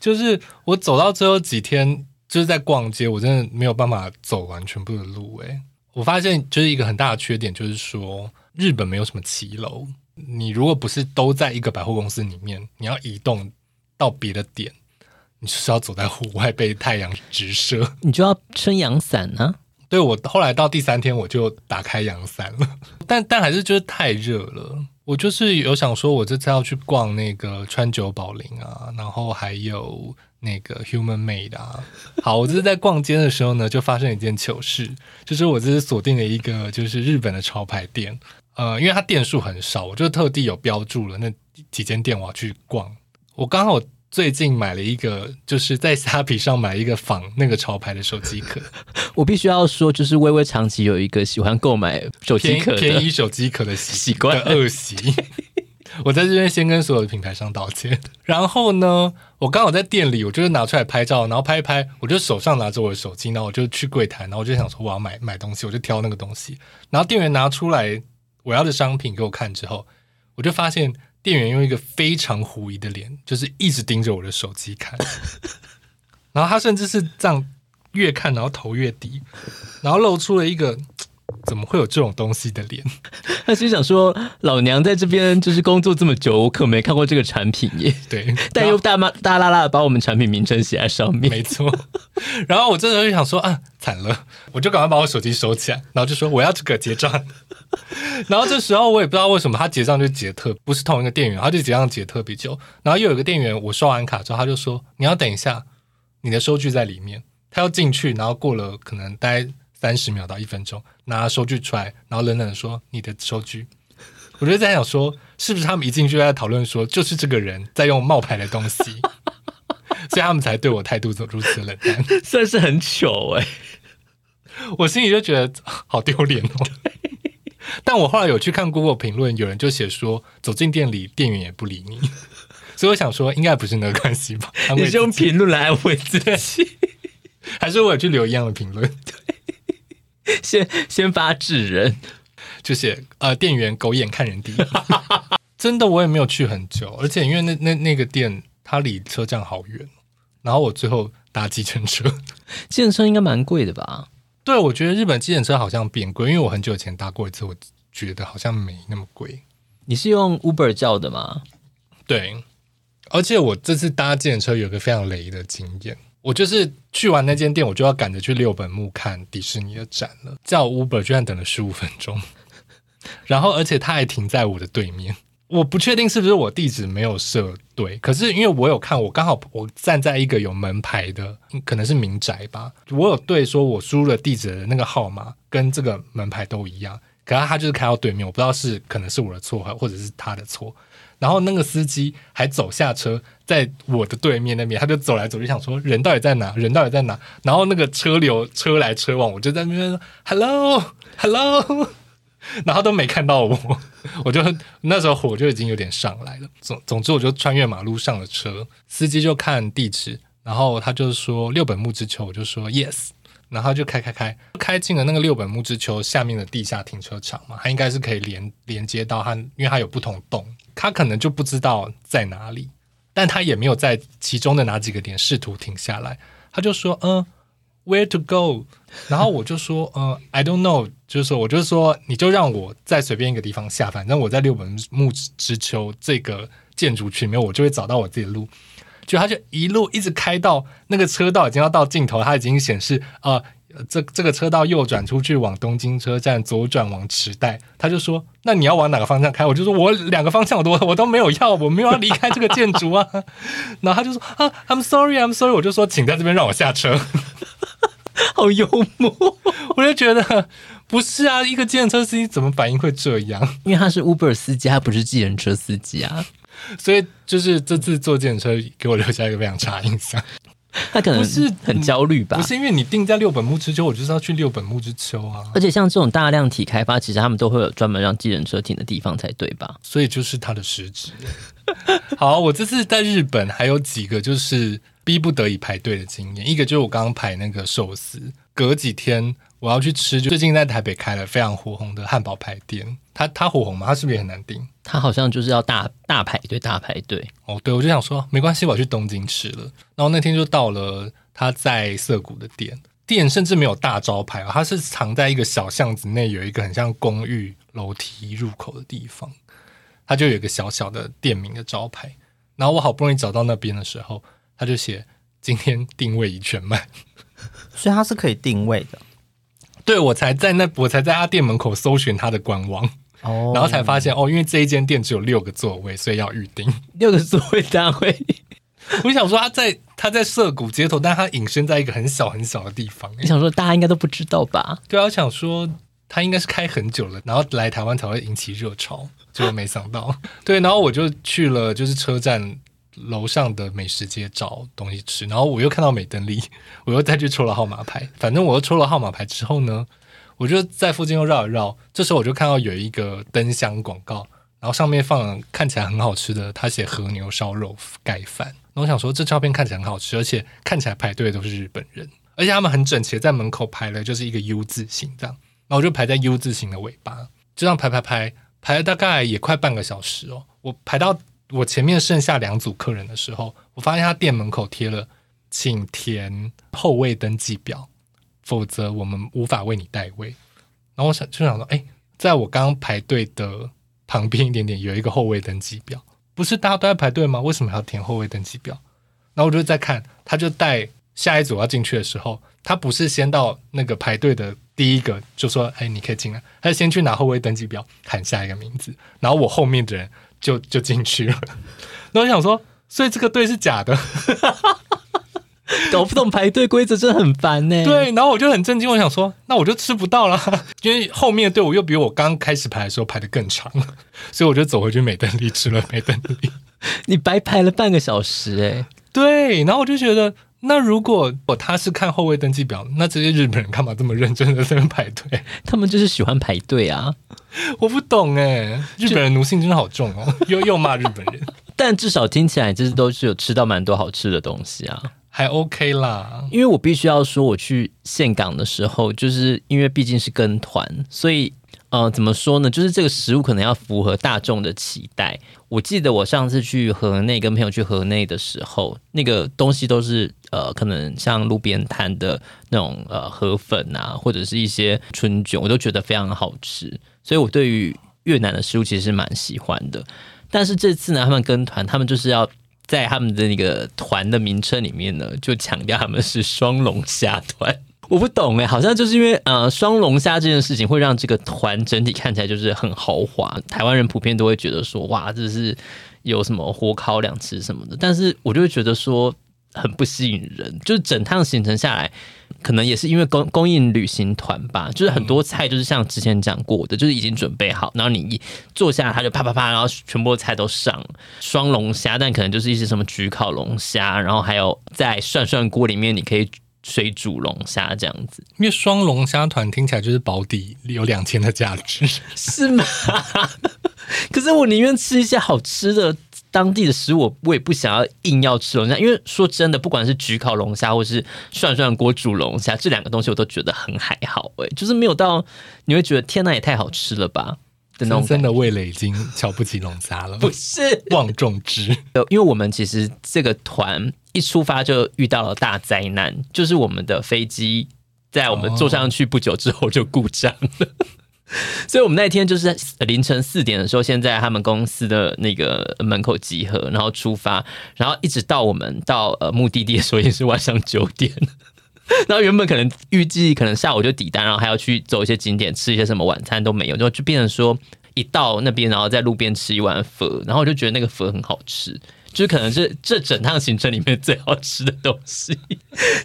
Speaker 2: 就是我走到最后几天就是在逛街，我真的没有办法走完全部的路。诶，我发现就是一个很大的缺点，就是说日本没有什么骑楼，你如果不是都在一个百货公司里面，你要移动到别的点，你就是要走在户外被太阳直射，
Speaker 1: 你就要撑阳伞呢。
Speaker 2: 对，我后来到第三天我就打开阳伞了，但但还是就是太热了。我就是有想说，我这次要去逛那个川久保玲啊，然后还有那个 Human Made 啊。好，我这是在逛街的时候呢，就发生一件糗事，就是我这是锁定了一个就是日本的潮牌店，呃，因为它店数很少，我就特地有标注了那几间店我要去逛。我刚好。最近买了一个，就是在虾皮上买一个仿那个潮牌的手机壳。
Speaker 1: 我必须要说，就是微微长期有一个喜欢购买手机壳、
Speaker 2: 便宜手机壳的习惯恶习。我在这边先跟所有的品牌商道歉。然后呢，我刚好在店里，我就是拿出来拍照，然后拍一拍，我就手上拿着我的手机，然后我就去柜台，然后我就想说我要买买东西，我就挑那个东西。然后店员拿出来我要的商品给我看之后，我就发现。店员用一个非常狐疑的脸，就是一直盯着我的手机看，然后他甚至是这样越看，然后头越低，然后露出了一个怎么会有这种东西的脸。
Speaker 1: 他心想说：“老娘在这边就是工作这么久，我可没看过这个产品耶。”
Speaker 2: 对，
Speaker 1: 但又大妈大啦啦的把我们产品名称写在上面，
Speaker 2: 没错。然后我这时候就想说：“啊，惨了！”我就赶快把我手机收起来，然后就说：“我要这个结账。”然后这时候我也不知道为什么他结账就结特不是同一个店员，他就结账结特别久。然后又有一个店员，我刷完卡之后，他就说：“你要等一下，你的收据在里面。”他要进去，然后过了可能大概三十秒到一分钟，拿收据出来，然后冷冷的说：“你的收据。”我就在想说，是不是他们一进去就在讨论说，就是这个人在用冒牌的东西，所以他们才对我态度如此冷淡，
Speaker 1: 算是很糗哎、欸。
Speaker 2: 我心里就觉得好丢脸哦。但我后来有去看 Google 评论，有人就写说，走进店里，店员也不理你，所以我想说，应该不是那个关系吧？
Speaker 1: 你是用评论来安慰自己，
Speaker 2: 还是我有去留一样的评论？
Speaker 1: 先 先发制人，
Speaker 2: 就写呃，店员狗眼看人低。真的我也没有去很久，而且因为那那那个店它离车站好远，然后我最后搭计程车，
Speaker 1: 计程车应该蛮贵的吧？
Speaker 2: 对，我觉得日本计程车好像变贵，因为我很久以前搭过一次，我觉得好像没那么贵。
Speaker 1: 你是用 Uber 叫的吗？
Speaker 2: 对，而且我这次搭计程车有个非常雷的经验。我就是去完那间店，我就要赶着去六本木看迪士尼的展了。叫 Uber 居然等了十五分钟，然后而且他还停在我的对面。我不确定是不是我地址没有设对，可是因为我有看，我刚好我站在一个有门牌的，可能是民宅吧。我有对说，我输入的地址的那个号码跟这个门牌都一样，可是他就是开到对面，我不知道是可能是我的错，或者是他的错。然后那个司机还走下车，在我的对面那边，他就走来走去，想说人到底在哪？人到底在哪？然后那个车流车来车往，我就在那边说 “hello，hello”，然后都没看到我，我就那时候火就已经有点上来了。总总之，我就穿越马路上了车，司机就看地址，然后他就说六本木之丘，我就说 yes。然后就开开开，开进了那个六本木之丘下面的地下停车场嘛，它应该是可以连连接到它，因为它有不同栋，他可能就不知道在哪里，但他也没有在其中的哪几个点试图停下来，他就说嗯，where to go？然后我就说嗯，I don't know，就是说我就说你就让我在随便一个地方下，反正我在六本木之丘这个建筑群里面，我就会找到我自己的路。就他就一路一直开到那个车道已经要到尽头，他已经显示啊、呃，这这个车道右转出去往东京车站，左转往池袋。他就说：“那你要往哪个方向开？”我就说：“我两个方向我都我都没有要，我没有要离开这个建筑啊。”然后他就说：“啊，I'm sorry, I'm sorry。”我就说：“请在这边让我下车。”
Speaker 1: 好幽默，
Speaker 2: 我就觉得不是啊，一个计程车司机怎么反应会这样？
Speaker 1: 因为他是 Uber 司机，他不是计程车司机啊。
Speaker 2: 所以就是这次坐电车给我留下一个非常差印象，
Speaker 1: 他可能是很焦虑吧？
Speaker 2: 不是因为你定在六本木之丘，我就是要去六本木之丘啊！
Speaker 1: 而且像这种大量体开发，其实他们都会有专门让计程车停的地方才对吧？
Speaker 2: 所以就是他的失职。好，我这次在日本还有几个就是逼不得已排队的经验，一个就是我刚刚排那个寿司，隔几天。我要去吃，就最近在台北开了非常火红的汉堡排店。它它火红吗？它是不是也很难订？
Speaker 1: 它好像就是要大大排队，大排队。
Speaker 2: 哦，对，我就想说没关系，我要去东京吃了。然后那天就到了他在涩谷的店，店甚至没有大招牌啊，它是藏在一个小巷子内，有一个很像公寓楼梯入口的地方，它就有一个小小的店名的招牌。然后我好不容易找到那边的时候，他就写今天定位已全满，
Speaker 3: 所以它是可以定位的。
Speaker 2: 对，我才在那，我才在他店门口搜寻他的官网，哦，然后才发现哦，因为这一间店只有六个座位，所以要预定
Speaker 1: 六个座位大会。
Speaker 2: 我想说他在他在涩谷街头，但他隐身在一个很小很小的地方。
Speaker 1: 你想说大家应该都不知道吧？
Speaker 2: 对啊，我想说他应该是开很久了，然后来台湾才会引起热潮，结果没想到。对，然后我就去了，就是车站。楼上的美食街找东西吃，然后我又看到美登利，我又再去抽了号码牌。反正我又抽了号码牌之后呢，我就在附近又绕一绕。这时候我就看到有一个灯箱广告，然后上面放看起来很好吃的，他写和牛烧肉盖饭。然后我想说，这照片看起来很好吃，而且看起来排队都是日本人，而且他们很整齐，在门口排了就是一个 U 字形这样。然后我就排在 U 字形的尾巴，就这样排排排排了大概也快半个小时哦，我排到。我前面剩下两组客人的时候，我发现他店门口贴了“请填后位登记表，否则我们无法为你代位”。然后我想就想说，哎，在我刚刚排队的旁边一点点有一个后位登记表，不是大家都在排队吗？为什么要填后位登记表？然后我就在看，他就带下一组要进去的时候，他不是先到那个排队的第一个就说：“哎，你可以进来。”他就先去拿后位登记表，喊下一个名字，然后我后面的人。就就进去了，那我想说，所以这个队是假的，
Speaker 1: 搞不懂排队规则真的很烦呢。
Speaker 2: 对，然后我就很震惊，我想说，那我就吃不到了，因为后面的队伍又比我刚开始排的时候排的更长，所以我就走回去美登利吃了美登利。
Speaker 1: 你白排了半个小时哎，
Speaker 2: 对，然后我就觉得。那如果他是看后位登记表，那这些日本人干嘛这么认真的在那排队？
Speaker 1: 他们就是喜欢排队啊！
Speaker 2: 我不懂哎，日本人奴性真的好重哦，又又骂日本人。
Speaker 1: 但至少听起来就是都是有吃到蛮多好吃的东西啊，
Speaker 2: 还 OK 啦。
Speaker 1: 因为我必须要说，我去岘港的时候，就是因为毕竟是跟团，所以。呃，怎么说呢？就是这个食物可能要符合大众的期待。我记得我上次去河内跟朋友去河内的时候，那个东西都是呃，可能像路边摊的那种呃河粉啊，或者是一些春卷，我都觉得非常好吃。所以我对于越南的食物其实是蛮喜欢的。但是这次呢，他们跟团，他们就是要在他们的那个团的名称里面呢，就强调他们是双龙虾团。我不懂哎，好像就是因为呃双龙虾这件事情会让这个团整体看起来就是很豪华，台湾人普遍都会觉得说哇，这是有什么火烤两吃什么的，但是我就会觉得说很不吸引人，就是整趟行程下来，可能也是因为公供应旅行团吧，就是很多菜就是像之前讲过的，就是已经准备好，然后你一坐下来，他就啪啪啪，然后全部菜都上双龙虾，但可能就是一些什么焗烤龙虾，然后还有在涮涮锅里面你可以。水煮龙虾这样子，
Speaker 2: 因为双龙虾团听起来就是保底有两千的价值，
Speaker 1: 是吗？可是我宁愿吃一些好吃的当地的食物，我也不想要硬要吃龙虾。因为说真的，不管是焗烤龙虾或是涮涮锅煮龙虾，这两个东西我都觉得很还好，哎，就是没有到你会觉得天哪，也太好吃了吧的那种。
Speaker 2: 真的味蕾已经瞧不起龙虾了，
Speaker 1: 不是
Speaker 2: 望重之，
Speaker 1: 因为我们其实这个团。一出发就遇到了大灾难，就是我们的飞机在我们坐上去不久之后就故障了，哦、所以我们那天就是凌晨四点的时候，先在他们公司的那个门口集合，然后出发，然后一直到我们到呃目的地的时候也是晚上九点，然后原本可能预计可能下午就抵达，然后还要去走一些景点，吃一些什么晚餐都没有，就就变成说一到那边，然后在路边吃一碗粉，然后我就觉得那个粉很好吃。就可能是这整趟行程里面最好吃的东西，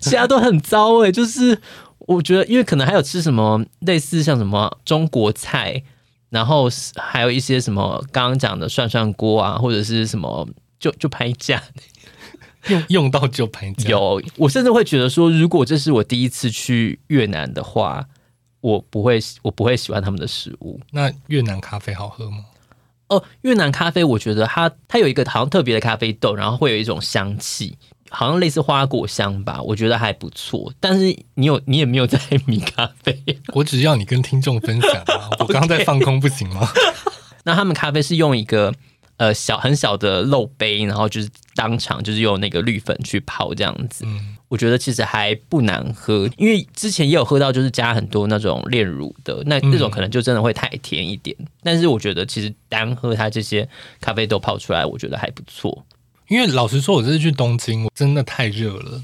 Speaker 1: 其他都很糟哎、就是我觉得，因为可能还有吃什么类似像什么中国菜，然后还有一些什么刚刚讲的涮涮锅啊，或者是什么就就拍价，
Speaker 2: 用用到就拍价。
Speaker 1: 有，我甚至会觉得说，如果这是我第一次去越南的话，我不会我不会喜欢他们的食物。
Speaker 2: 那越南咖啡好喝吗？
Speaker 1: 哦，越南咖啡，我觉得它它有一个好像特别的咖啡豆，然后会有一种香气，好像类似花果香吧，我觉得还不错。但是你有你也没有在迷咖啡，
Speaker 2: 我只要你跟听众分享啊。我刚刚在放空不行吗？
Speaker 1: 那他们咖啡是用一个。呃，小很小的漏杯，然后就是当场就是用那个绿粉去泡这样子。嗯，我觉得其实还不难喝，因为之前也有喝到，就是加很多那种炼乳的，那那种可能就真的会太甜一点。嗯，但是我觉得其实单喝它这些咖啡豆泡出来，我觉得还不错。
Speaker 2: 因为老实说，我这次去东京，我真的太热了，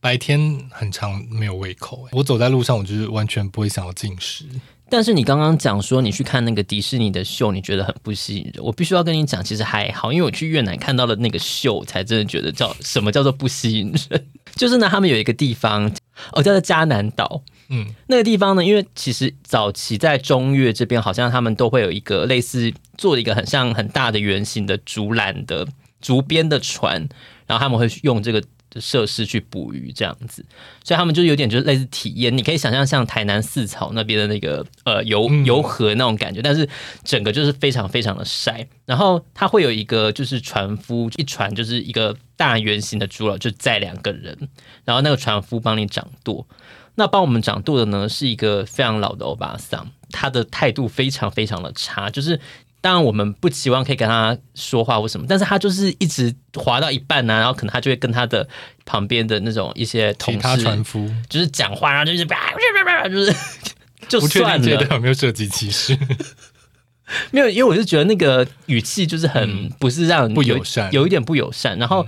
Speaker 2: 白天很长没有胃口。我走在路上，我就是完全不会想要进食。
Speaker 1: 但是你刚刚讲说你去看那个迪士尼的秀，你觉得很不吸引人。我必须要跟你讲，其实还好，因为我去越南看到了那个秀，才真的觉得叫什么叫做不吸引人。就是呢，他们有一个地方哦，叫做迦南岛。嗯，那个地方呢，因为其实早期在中越这边，好像他们都会有一个类似做一个很像很大的圆形的竹篮的竹编的船，然后他们会用这个。的设施去捕鱼这样子，所以他们就有点就是类似体验，你可以想象像台南四草那边的那个呃游游河那种感觉，但是整个就是非常非常的晒。然后它会有一个就是船夫，一船就是一个大圆形的竹篓，就载两个人，然后那个船夫帮你掌舵。那帮我们掌舵的呢是一个非常老的欧巴桑，他的态度非常非常的差，就是。当然，我们不期望可以跟他说话或什么，但是他就是一直滑到一半呢、啊，然后可能他就会跟他的旁边的那种一些同事，
Speaker 2: 他船夫，
Speaker 1: 就是讲话，然后就是叭叭叭叭，就是 就算了。
Speaker 2: 有没有涉及歧视？
Speaker 1: 没有，因为我是觉得那个语气就是很、嗯、不是让人
Speaker 2: 不友善，
Speaker 1: 有一点不友善。然后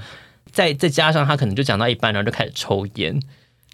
Speaker 1: 再再加上他可能就讲到一半，然后就开始抽烟，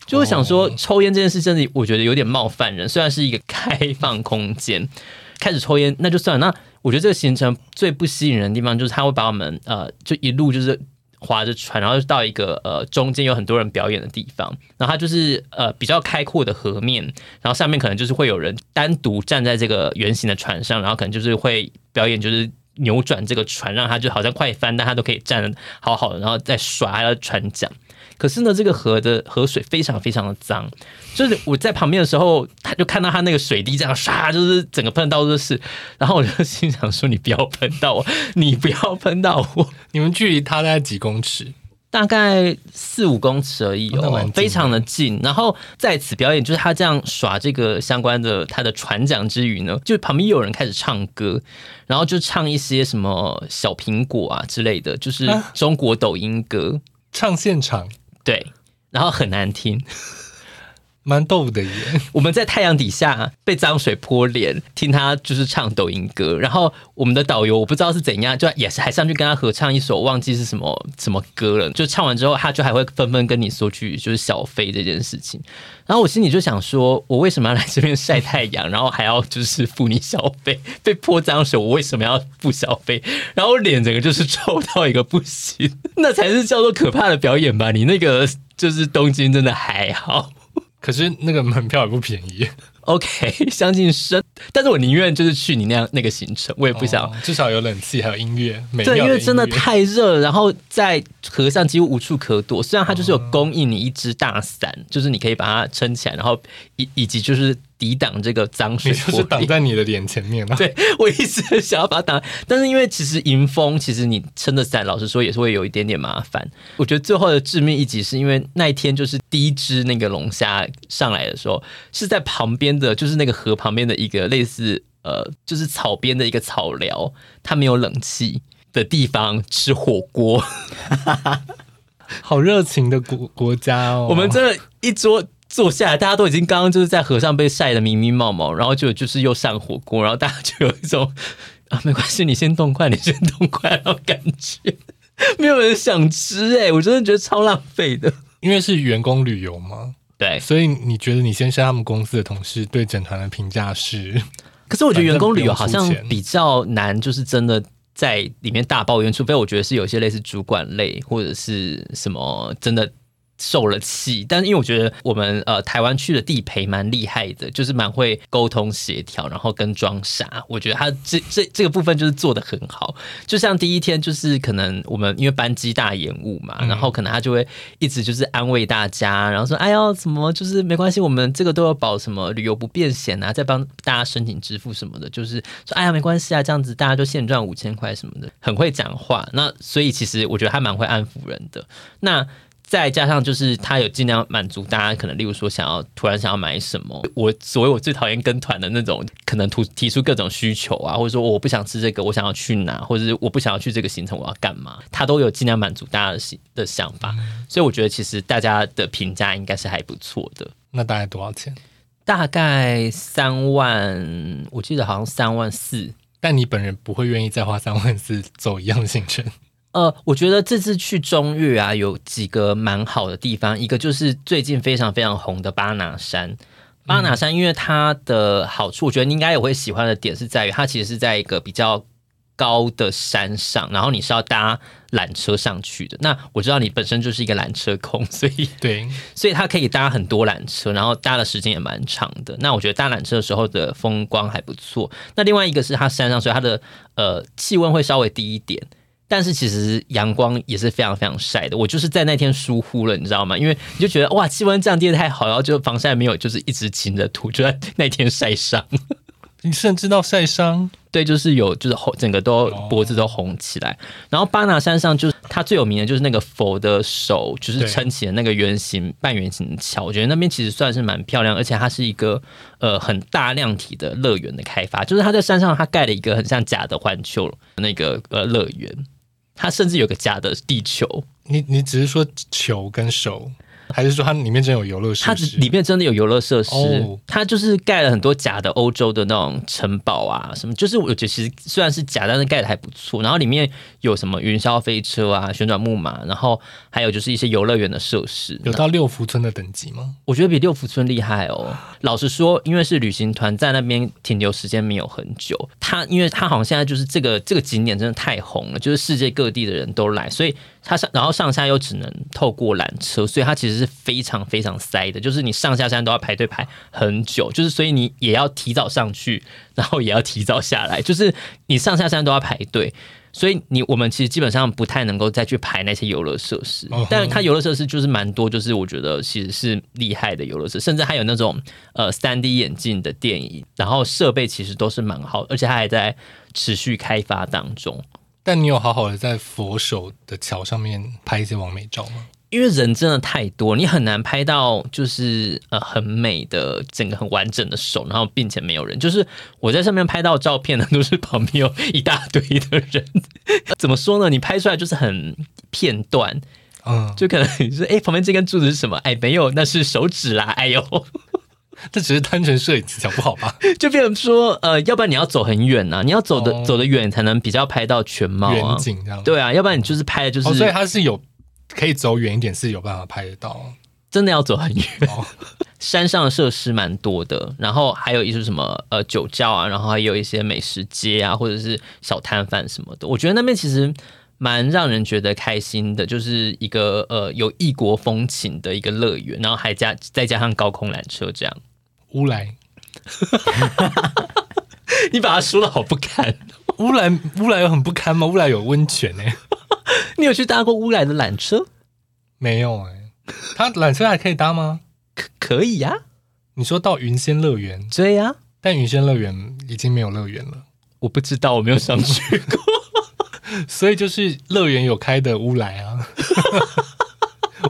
Speaker 1: 就我想说抽烟这件事真的我觉得有点冒犯人。虽然是一个开放空间，开始抽烟那就算了。那我觉得这个行程最不吸引人的地方，就是他会把我们呃，就一路就是划着船，然后到一个呃中间有很多人表演的地方，然后它就是呃比较开阔的河面，然后上面可能就是会有人单独站在这个圆形的船上，然后可能就是会表演，就是扭转这个船，让它就好像快翻，但他都可以站好好的，然后再耍他的船桨。可是呢，这个河的河水非常非常的脏，就是我在旁边的时候，他就看到他那个水滴这样刷，就是整个喷到都是，然后我就心想说：“你不要喷到我，你不要喷到我。”
Speaker 2: 你们距离他大概几公尺？
Speaker 1: 大概四五公尺而已哦，
Speaker 2: 哦
Speaker 1: 非常的近。然后在此表演，就是他这样耍这个相关的他的船桨之余呢，就旁边有人开始唱歌，然后就唱一些什么小苹果啊之类的，就是中国抖音歌，
Speaker 2: 啊、唱现场，
Speaker 1: 对，然后很难听。
Speaker 2: 蛮逗的耶！
Speaker 1: 我们在太阳底下被脏水泼脸，听他就是唱抖音歌，然后我们的导游我不知道是怎样，就也是还上去跟他合唱一首，忘记是什么什么歌了。就唱完之后，他就还会纷纷跟你索取就是小费这件事情。然后我心里就想说，我为什么要来这边晒太阳，然后还要就是付你小费？被泼脏水，我为什么要付小费？然后脸整个就是臭到一个不行，那才是叫做可怕的表演吧？你那个就是东京真的还好。
Speaker 2: 可是那个门票也不便宜。
Speaker 1: OK，相信深，但是我宁愿就是去你那样那个行程，我也不想、哦、
Speaker 2: 至少有冷气，还有音乐。
Speaker 1: 对，因为真的太热，然后在河上几乎无处可躲。虽然它就是有供应你一只大伞，哦、就是你可以把它撑起来，然后以以及就是。抵挡这个脏水，
Speaker 2: 就是挡在你的脸前面嘛。
Speaker 1: 对，我一直想要把它挡，但是因为其实迎风，其实你撑着伞，老实说也是会有一点点麻烦。我觉得最后的致命一击是因为那一天就是第一只那个龙虾上来的时候，是在旁边的，就是那个河旁边的一个类似呃，就是草边的一个草寮，它没有冷气的地方吃火锅，
Speaker 2: 好热情的国国家哦。
Speaker 1: 我们这一桌。坐下来，大家都已经刚刚就是在河上被晒得迷迷茫茫，然后就就是又上火锅，然后大家就有一种啊，没关系，你先动筷，你先动筷，然后感觉，没有人想吃哎、欸，我真的觉得超浪费的，
Speaker 2: 因为是员工旅游嘛，
Speaker 1: 对，
Speaker 2: 所以你觉得你先生他们公司的同事对整团的评价是？
Speaker 1: 可是我觉得员工旅游好像比较难，就是真的在里面大抱怨，除非我觉得是有些类似主管类或者是什么真的。受了气，但是因为我觉得我们呃台湾区的地陪蛮厉害的，就是蛮会沟通协调，然后跟装傻，我觉得他这这这个部分就是做的很好。就像第一天就是可能我们因为班机大延误嘛，然后可能他就会一直就是安慰大家，然后说哎呦怎么就是没关系，我们这个都有保什么旅游不便险啊，再帮大家申请支付什么的，就是说哎呀没关系啊，这样子大家就现赚五千块什么的，很会讲话。那所以其实我觉得他蛮会安抚人的。那再加上就是他有尽量满足大家，可能例如说想要突然想要买什么，我所谓我最讨厌跟团的那种，可能突提出各种需求啊，或者说我不想吃这个，我想要去哪，或者是我不想要去这个行程，我要干嘛，他都有尽量满足大家的想的想法，所以我觉得其实大家的评价应该是还不错的。
Speaker 2: 那大概多少钱？
Speaker 1: 大概三万，我记得好像三万四。
Speaker 2: 但你本人不会愿意再花三万四走一样的行程？
Speaker 1: 呃，我觉得这次去中越啊，有几个蛮好的地方。一个就是最近非常非常红的巴拿山。巴拿山，因为它的好处，我觉得你应该也会喜欢的点是在于，它其实是在一个比较高的山上，然后你是要搭缆车上去的。那我知道你本身就是一个缆车控，所以
Speaker 2: 对，
Speaker 1: 所以它可以搭很多缆车，然后搭的时间也蛮长的。那我觉得搭缆车的时候的风光还不错。那另外一个是它山上，所以它的呃气温会稍微低一点。但是其实阳光也是非常非常晒的，我就是在那天疏忽了，你知道吗？因为你就觉得哇，气温降低的太好，然后就防晒没有，就是一直勤着涂，就在那天晒伤。
Speaker 2: 你甚至到晒伤？
Speaker 1: 对，就是有，就是红，整个都脖子都红起来。然后巴拿山上就是它最有名的就是那个佛的手，就是撑起的那个圆形半圆形的桥。我觉得那边其实算是蛮漂亮，而且它是一个呃很大量体的乐园的开发，就是它在山上它盖了一个很像假的环球那个呃乐园。他甚至有个假的地球，
Speaker 2: 你你只是说球跟手。还是说它里面真有游乐设施？
Speaker 1: 它里面真的有游乐设施。
Speaker 2: 哦，
Speaker 1: 它就是盖了很多假的欧洲的那种城堡啊，什么就是我觉得其实虽然是假，但是盖的还不错。然后里面有什么云霄飞车啊、旋转木马，然后还有就是一些游乐园的设施。
Speaker 2: 有到六福村的等级吗？
Speaker 1: 我觉得比六福村厉害哦。老实说，因为是旅行团在那边停留时间没有很久，它因为它好像现在就是这个这个景点真的太红了，就是世界各地的人都来，所以。它上，然后上下又只能透过缆车，所以它其实是非常非常塞的。就是你上下山都要排队排很久，就是所以你也要提早上去，然后也要提早下来，就是你上下山都要排队。所以你我们其实基本上不太能够再去排那些游乐设施。但是它游乐设施就是蛮多，就是我觉得其实是厉害的游乐设施，甚至还有那种呃三 D 眼镜的电影，然后设备其实都是蛮好，而且它还在持续开发当中。
Speaker 2: 但你有好好的在佛手的桥上面拍一些完美照吗？
Speaker 1: 因为人真的太多，你很难拍到就是呃很美的整个很完整的手，然后并且没有人。就是我在上面拍到照片呢，都是旁边有一大堆的人。怎么说呢？你拍出来就是很片段，嗯，就可能你说哎，旁边这根柱子是什么？哎，没有，那是手指啦。哎呦，
Speaker 2: 这只是单纯摄影技巧不好吧？
Speaker 1: 就变成说呃，要不然你要走很远呐、啊，你要走的、哦、走得远才能比较拍到全貌啊。远景这样对啊，要不然你就是拍的就是，
Speaker 2: 哦、所以它是有。可以走远一点是有办法拍得到，
Speaker 1: 真的要走很远。哦、山上的设施蛮多的，然后还有一些什么呃酒窖啊，然后还有一些美食街啊，或者是小摊贩什么的。我觉得那边其实蛮让人觉得开心的，就是一个呃有异国风情的一个乐园，然后还加再加上高空缆车这样。
Speaker 2: 乌来，
Speaker 1: 你把它说的好不堪。
Speaker 2: 乌来乌来有很不堪吗？乌来有温泉呢、欸。
Speaker 1: 你有去搭过乌来的缆车？
Speaker 2: 没有哎、欸，它缆车还可以搭吗？
Speaker 1: 可可以呀、啊。
Speaker 2: 你说到云仙乐园？
Speaker 1: 对呀、啊。
Speaker 2: 但云仙乐园已经没有乐园了。
Speaker 1: 我不知道，我没有上去过。
Speaker 2: 所以就是乐园有开的乌来啊。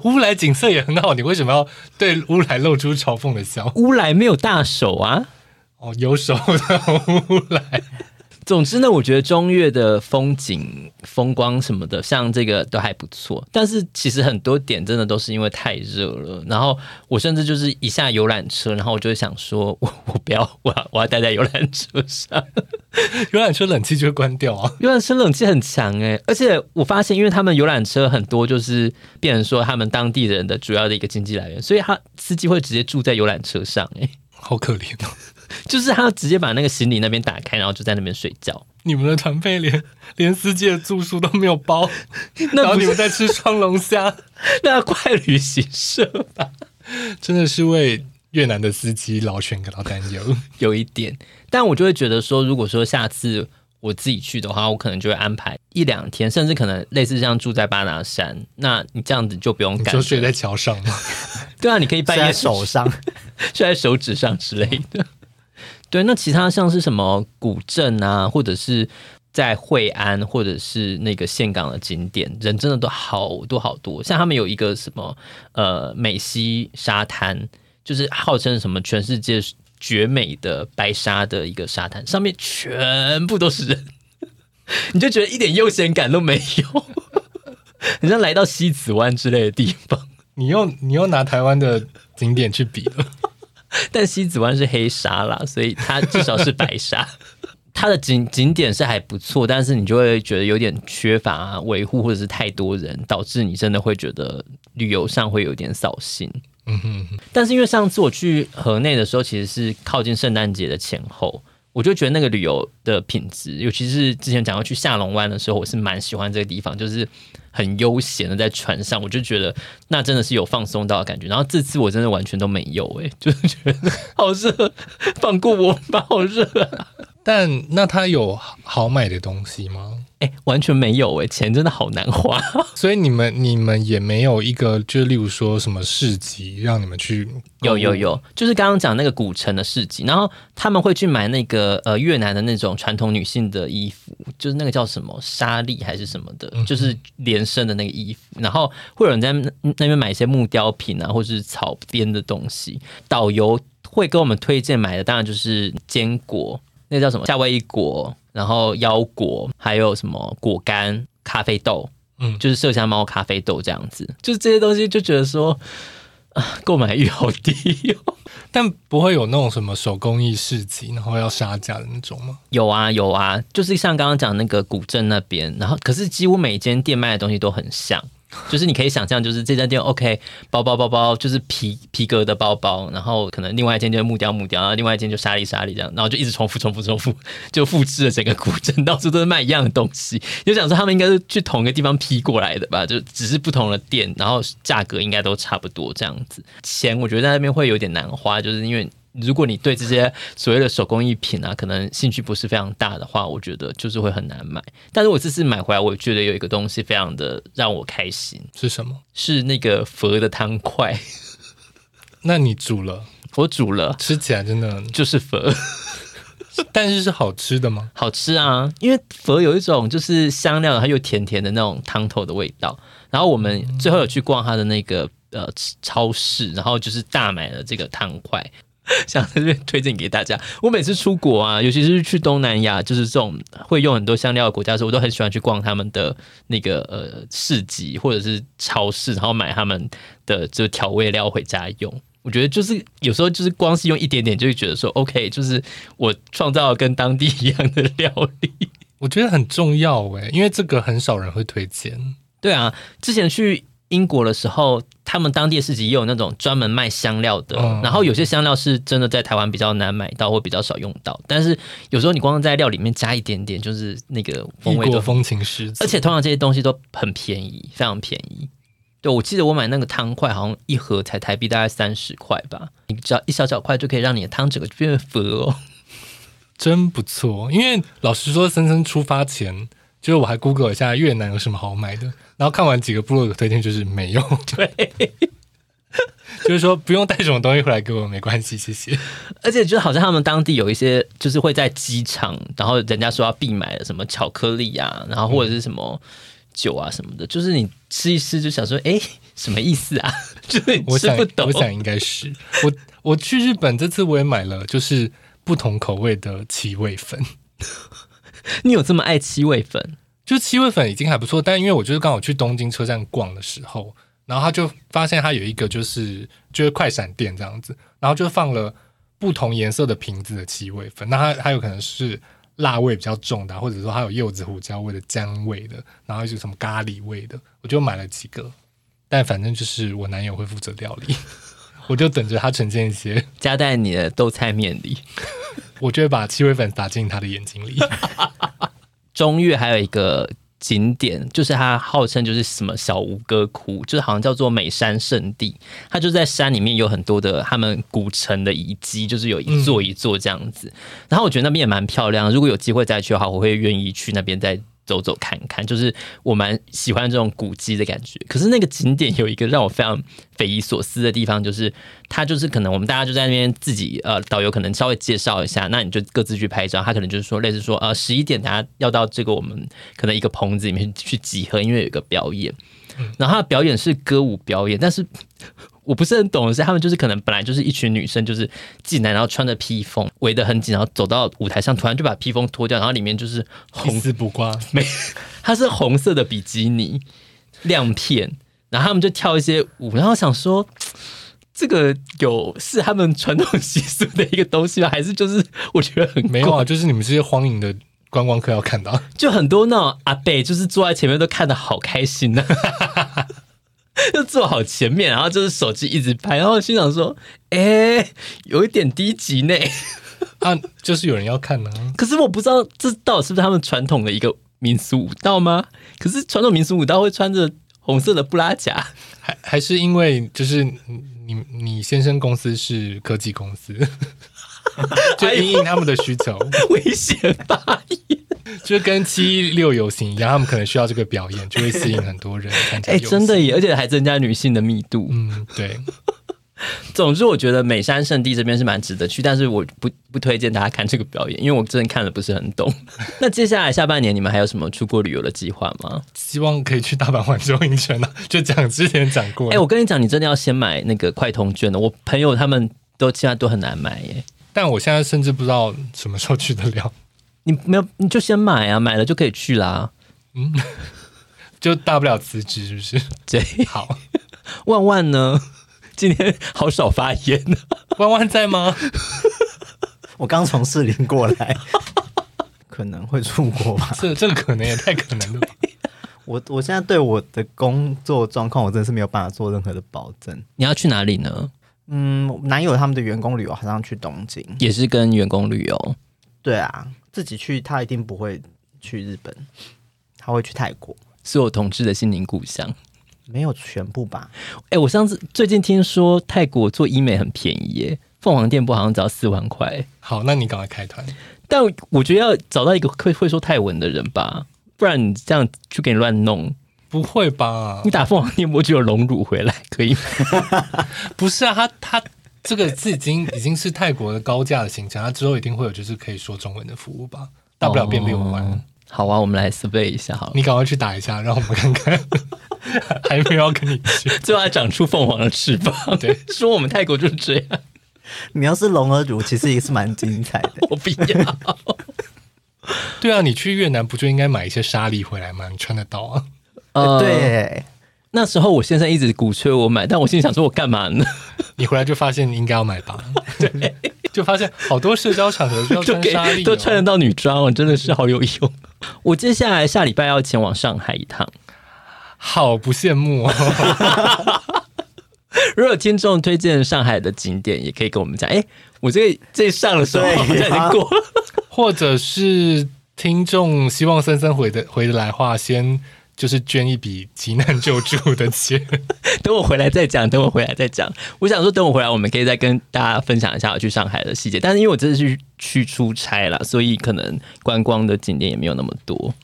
Speaker 2: 乌来景色也很好，你为什么要对乌来露出嘲讽的笑？
Speaker 1: 乌来没有大手啊。
Speaker 2: 哦，有手的乌来。
Speaker 1: 总之呢，我觉得中越的风景、风光什么的，像这个都还不错。但是其实很多点真的都是因为太热了。然后我甚至就是一下游览车，然后我就会想说，我我不要，我要我要待在游览车上。
Speaker 2: 游览车冷气就会关掉啊！
Speaker 1: 游览车冷气很强哎，而且我发现，因为他们游览车很多就是变成说他们当地人的主要的一个经济来源，所以他司机会直接住在游览车上哎，
Speaker 2: 好可怜哦。
Speaker 1: 就是他直接把那个行李那边打开，然后就在那边睡觉。
Speaker 2: 你们的团费连 连司机的住宿都没有包，然后你们在吃双龙虾，
Speaker 1: 那怪旅行社吧？
Speaker 2: 真的是为越南的司机劳权感到担忧，
Speaker 1: 有一点。但我就会觉得说，如果说下次我自己去的话，我可能就会安排一两天，甚至可能类似像住在巴拿山，那你这样子就不用赶，
Speaker 2: 就睡在桥上吗？
Speaker 1: 对啊，你可以半夜手上睡在手指上之类的。对，那其他像是什么古镇啊，或者是在惠安，或者是那个岘港的景点，人真的都好多好多。像他们有一个什么呃美溪沙滩，就是号称什么全世界绝美的白沙的一个沙滩，上面全部都是人，你就觉得一点悠闲感都没有，你像来到西子湾之类的地方。
Speaker 2: 你又你又拿台湾的景点去比了。
Speaker 1: 但西子湾是黑沙啦，所以它至少是白沙。它的景景点是还不错，但是你就会觉得有点缺乏维护，或者是太多人，导致你真的会觉得旅游上会有点扫兴。嗯哼哼。但是因为上次我去河内的时候，其实是靠近圣诞节的前后。我就觉得那个旅游的品质，尤其是之前讲要去下龙湾的时候，我是蛮喜欢这个地方，就是很悠闲的在船上，我就觉得那真的是有放松到的感觉。然后这次我真的完全都没有、欸，哎，就是觉得好热，放过我吧，好热啊！
Speaker 2: 但那他有好买的东西吗？
Speaker 1: 哎、欸，完全没有哎、欸，钱真的好难花，
Speaker 2: 所以你们你们也没有一个，就例如说什么市集让你们去？
Speaker 1: 有有有，就是刚刚讲那个古城的市集，然后他们会去买那个呃越南的那种传统女性的衣服，就是那个叫什么纱丽还是什么的，就是连身的那个衣服，然后会有人在那边买一些木雕品啊，或是草编的东西。导游会给我们推荐买的，当然就是坚果，那叫什么夏威夷果。然后腰果，还有什么果干、咖啡豆，嗯，就是麝香猫咖啡豆这样子，就是这些东西就觉得说，啊，购买欲好低哦。
Speaker 2: 但不会有那种什么手工艺市集，然后要杀价的那种吗？
Speaker 1: 有啊有啊，就是像刚刚讲那个古镇那边，然后可是几乎每间店卖的东西都很像。就是你可以想象，就是这家店 OK，包包包包就是皮皮革的包包，然后可能另外一间就是木雕木雕，然后另外一间就纱丽纱丽这样，然后就一直重复重复重复，就复制了整个古镇，到处都是卖一样的东西。就想说他们应该是去同一个地方批过来的吧，就只是不同的店，然后价格应该都差不多这样子。钱我觉得在那边会有点难花，就是因为。如果你对这些所谓的手工艺品啊，可能兴趣不是非常大的话，我觉得就是会很难买。但是我这次买回来，我觉得有一个东西非常的让我开心，
Speaker 2: 是什么？
Speaker 1: 是那个佛的汤块。
Speaker 2: 那你煮了？
Speaker 1: 我煮了，
Speaker 2: 吃起来真的
Speaker 1: 就是佛。
Speaker 2: 但是是好吃的吗？
Speaker 1: 好吃啊，因为佛有一种就是香料，然后又甜甜的那种汤头的味道。然后我们最后有去逛他的那个呃超市，然后就是大买了这个汤块。想在这边推荐给大家。我每次出国啊，尤其是去东南亚，就是这种会用很多香料的国家的时候，我都很喜欢去逛他们的那个呃市集或者是超市，然后买他们的就调味料回家用。我觉得就是有时候就是光是用一点点，就会觉得说 OK，就是我创造了跟当地一样的料理。
Speaker 2: 我觉得很重要诶，因为这个很少人会推荐。
Speaker 1: 对啊，之前去。英国的时候，他们当地的市集也有那种专门卖香料的，嗯、然后有些香料是真的在台湾比较难买到或比较少用到，但是有时候你光在料里面加一点点，就是那个风味的
Speaker 2: 风情十足，
Speaker 1: 而且通常这些东西都很便宜，非常便宜。对，我记得我买那个汤块，好像一盒才台币大概三十块吧，你只要一小小块就可以让你的汤整个变佛哦，
Speaker 2: 真不错。因为老实说，森森出发前。就是我还 Google 一下越南有什么好买的，然后看完几个部落的推荐，就是没用。对，就是说不用带什么东西回来给我没关系，谢谢。
Speaker 1: 而且就好像他们当地有一些，就是会在机场，然后人家说要必买的什么巧克力啊，然后或者是什么酒啊什么的，嗯、就是你吃一吃就想说，哎，什么意思啊？就是我吃不懂。
Speaker 2: 我想，我想应该是我我去日本这次我也买了，就是不同口味的七味粉。
Speaker 1: 你有这么爱七味粉？
Speaker 2: 就七味粉已经还不错，但因为我就是刚好去东京车站逛的时候，然后他就发现他有一个就是就是快闪店这样子，然后就放了不同颜色的瓶子的七味粉，那它还有可能是辣味比较重的，或者说还有柚子胡椒味的姜味的，然后就是什么咖喱味的，我就买了几个，但反正就是我男友会负责料理，我就等着他呈现一些
Speaker 1: 加在你的豆菜面里。
Speaker 2: 我就会把七味粉打进他的眼睛里。
Speaker 1: 中越还有一个景点，就是它号称就是什么小吴哥窟，就是好像叫做美山圣地。它就在山里面有很多的他们古城的遗迹，就是有一座一座这样子。然后我觉得那边也蛮漂亮，如果有机会再去的话，我会愿意去那边再。走走看看，就是我蛮喜欢这种古迹的感觉。可是那个景点有一个让我非常匪夷所思的地方，就是它就是可能我们大家就在那边自己呃导游可能稍微介绍一下，那你就各自去拍照。他可能就是说类似说呃十一点大家要到这个我们可能一个棚子里面去集合，因为有一个表演。然后他的表演是歌舞表演，但是。我不是很懂的是，他们就是可能本来就是一群女生，就是进来，然后穿着披风围得很紧，然后走到舞台上，突然就把披风脱掉，然后里面就是红
Speaker 2: 丝不挂，
Speaker 1: 没，它是红色的比基尼亮片，然后他们就跳一些舞，然后想说这个有是他们传统习俗的一个东西吗？还是就是我觉得很
Speaker 2: 没有啊，就是你们这些荒淫的观光客要看到，
Speaker 1: 就很多那种阿贝就是坐在前面都看得好开心呢、啊。就坐好前面，然后就是手机一直拍，然后心想说：“哎、欸，有一点低级呢。”
Speaker 2: 啊，就是有人要看呢、啊。
Speaker 1: 可是我不知道这到底是不是他们传统的一个民俗舞蹈吗？可是传统民俗舞蹈会穿着红色的布拉夹，
Speaker 2: 还还是因为就是你你先生公司是科技公司，就因应他们的需求，
Speaker 1: 危险发言。
Speaker 2: 就跟七一六游行一样，他们可能需要这个表演，就会吸引很多人参加。哎、欸，
Speaker 1: 真的耶，而且还增加女性的密度。
Speaker 2: 嗯，对。
Speaker 1: 总之，我觉得美山圣地这边是蛮值得去，但是我不不推荐大家看这个表演，因为我真的看了不是很懂。那接下来下半年你们还有什么出国旅游的计划吗？
Speaker 2: 希望可以去大阪环球影城啊，就讲之前讲过。哎、
Speaker 1: 欸，我跟你讲，你真的要先买那个快通券的。我朋友他们都现在都很难买耶。
Speaker 2: 但我现在甚至不知道什么时候去得了。
Speaker 1: 你没有，你就先买啊，买了就可以去啦。
Speaker 2: 嗯，就大不了辞职，是不是？
Speaker 1: 对，
Speaker 2: 好。
Speaker 1: 万万呢？今天好少发言呢。
Speaker 2: 万万在吗？
Speaker 3: 我刚从士林过来，可能会出国吧。
Speaker 2: 这这个可能也太可能了吧。
Speaker 3: 我我现在对我的工作状况，我真的是没有办法做任何的保证。
Speaker 1: 你要去哪里呢？
Speaker 3: 嗯，男友他们的员工旅游好像去东京，
Speaker 1: 也是跟员工旅游。
Speaker 3: 对啊。自己去，他一定不会去日本，他会去泰国，
Speaker 1: 是我同志的心灵故乡。
Speaker 3: 没有全部吧？
Speaker 1: 哎、欸，我上次最近听说泰国做医美很便宜耶，凤凰电波好像只要四万块。
Speaker 2: 好，那你赶快开团。
Speaker 1: 但我觉得要找到一个会会说泰文的人吧，不然你这样去给你乱弄。
Speaker 2: 不会吧？
Speaker 1: 你打凤凰电波就有隆乳回来，可以吗？
Speaker 2: 不是啊，他他。这个是已经已经是泰国的高价的行程，它之后一定会有就是可以说中文的服务吧？大不了变六万。
Speaker 1: 哦。好啊，我们来 survey 一下好了。
Speaker 2: 你赶快去打一下，让我们看看。还没有要跟你去，
Speaker 1: 最后还长出凤凰的翅膀。对，说我们泰国就是这样。
Speaker 3: 你要是龙儿乳，其实也是蛮精彩的。
Speaker 1: 我不要。
Speaker 2: 对啊，你去越南不就应该买一些沙粒回来吗？你穿得到啊？
Speaker 3: 呃，对。
Speaker 1: 那时候我先生一直鼓吹我买，但我心里想说，我干嘛呢？
Speaker 2: 你回来就发现你应该要买吧？对，就发现好多社交场合 都要穿纱丽，
Speaker 1: 都穿得到女装哦，真的是好有用。我接下来下礼拜要前往上海一趟，
Speaker 2: 好不羡慕哦。
Speaker 1: 如果有听众推荐上海的景点，也可以跟我们讲。哎，我这个这上的时候好像已经过了，
Speaker 2: 或者是听众希望森森回的回得来话，先。就是捐一笔急难救助的钱，
Speaker 1: 等我回来再讲。等我回来再讲。我想说，等我回来，我们可以再跟大家分享一下我去上海的细节。但是因为我这次是去出差了，所以可能观光的景点也没有那么多。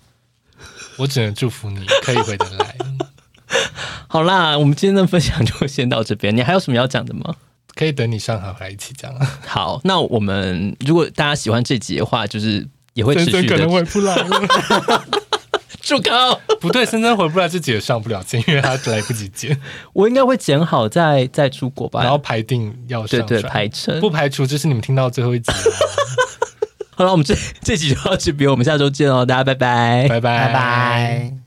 Speaker 2: 我只能祝福你可以回得来。
Speaker 1: 好啦，我们今天的分享就先到这边。你还有什么要讲的吗？
Speaker 2: 可以等你上海回来一起讲。
Speaker 1: 好，那我们如果大家喜欢这集的话，就是也会持续的。
Speaker 2: 可能回不来了。
Speaker 1: 住口！
Speaker 2: 不对，森森回不来，自己也上不了镜，因为他来不及剪。
Speaker 1: 我应该会剪好再再出国吧，
Speaker 2: 然后排定要上
Speaker 1: 对对排程，
Speaker 2: 不排除这是你们听到最后一集。
Speaker 1: 好了，我们这这集就到这边，我们下周见哦，大家拜拜，
Speaker 2: 拜拜
Speaker 3: 拜拜。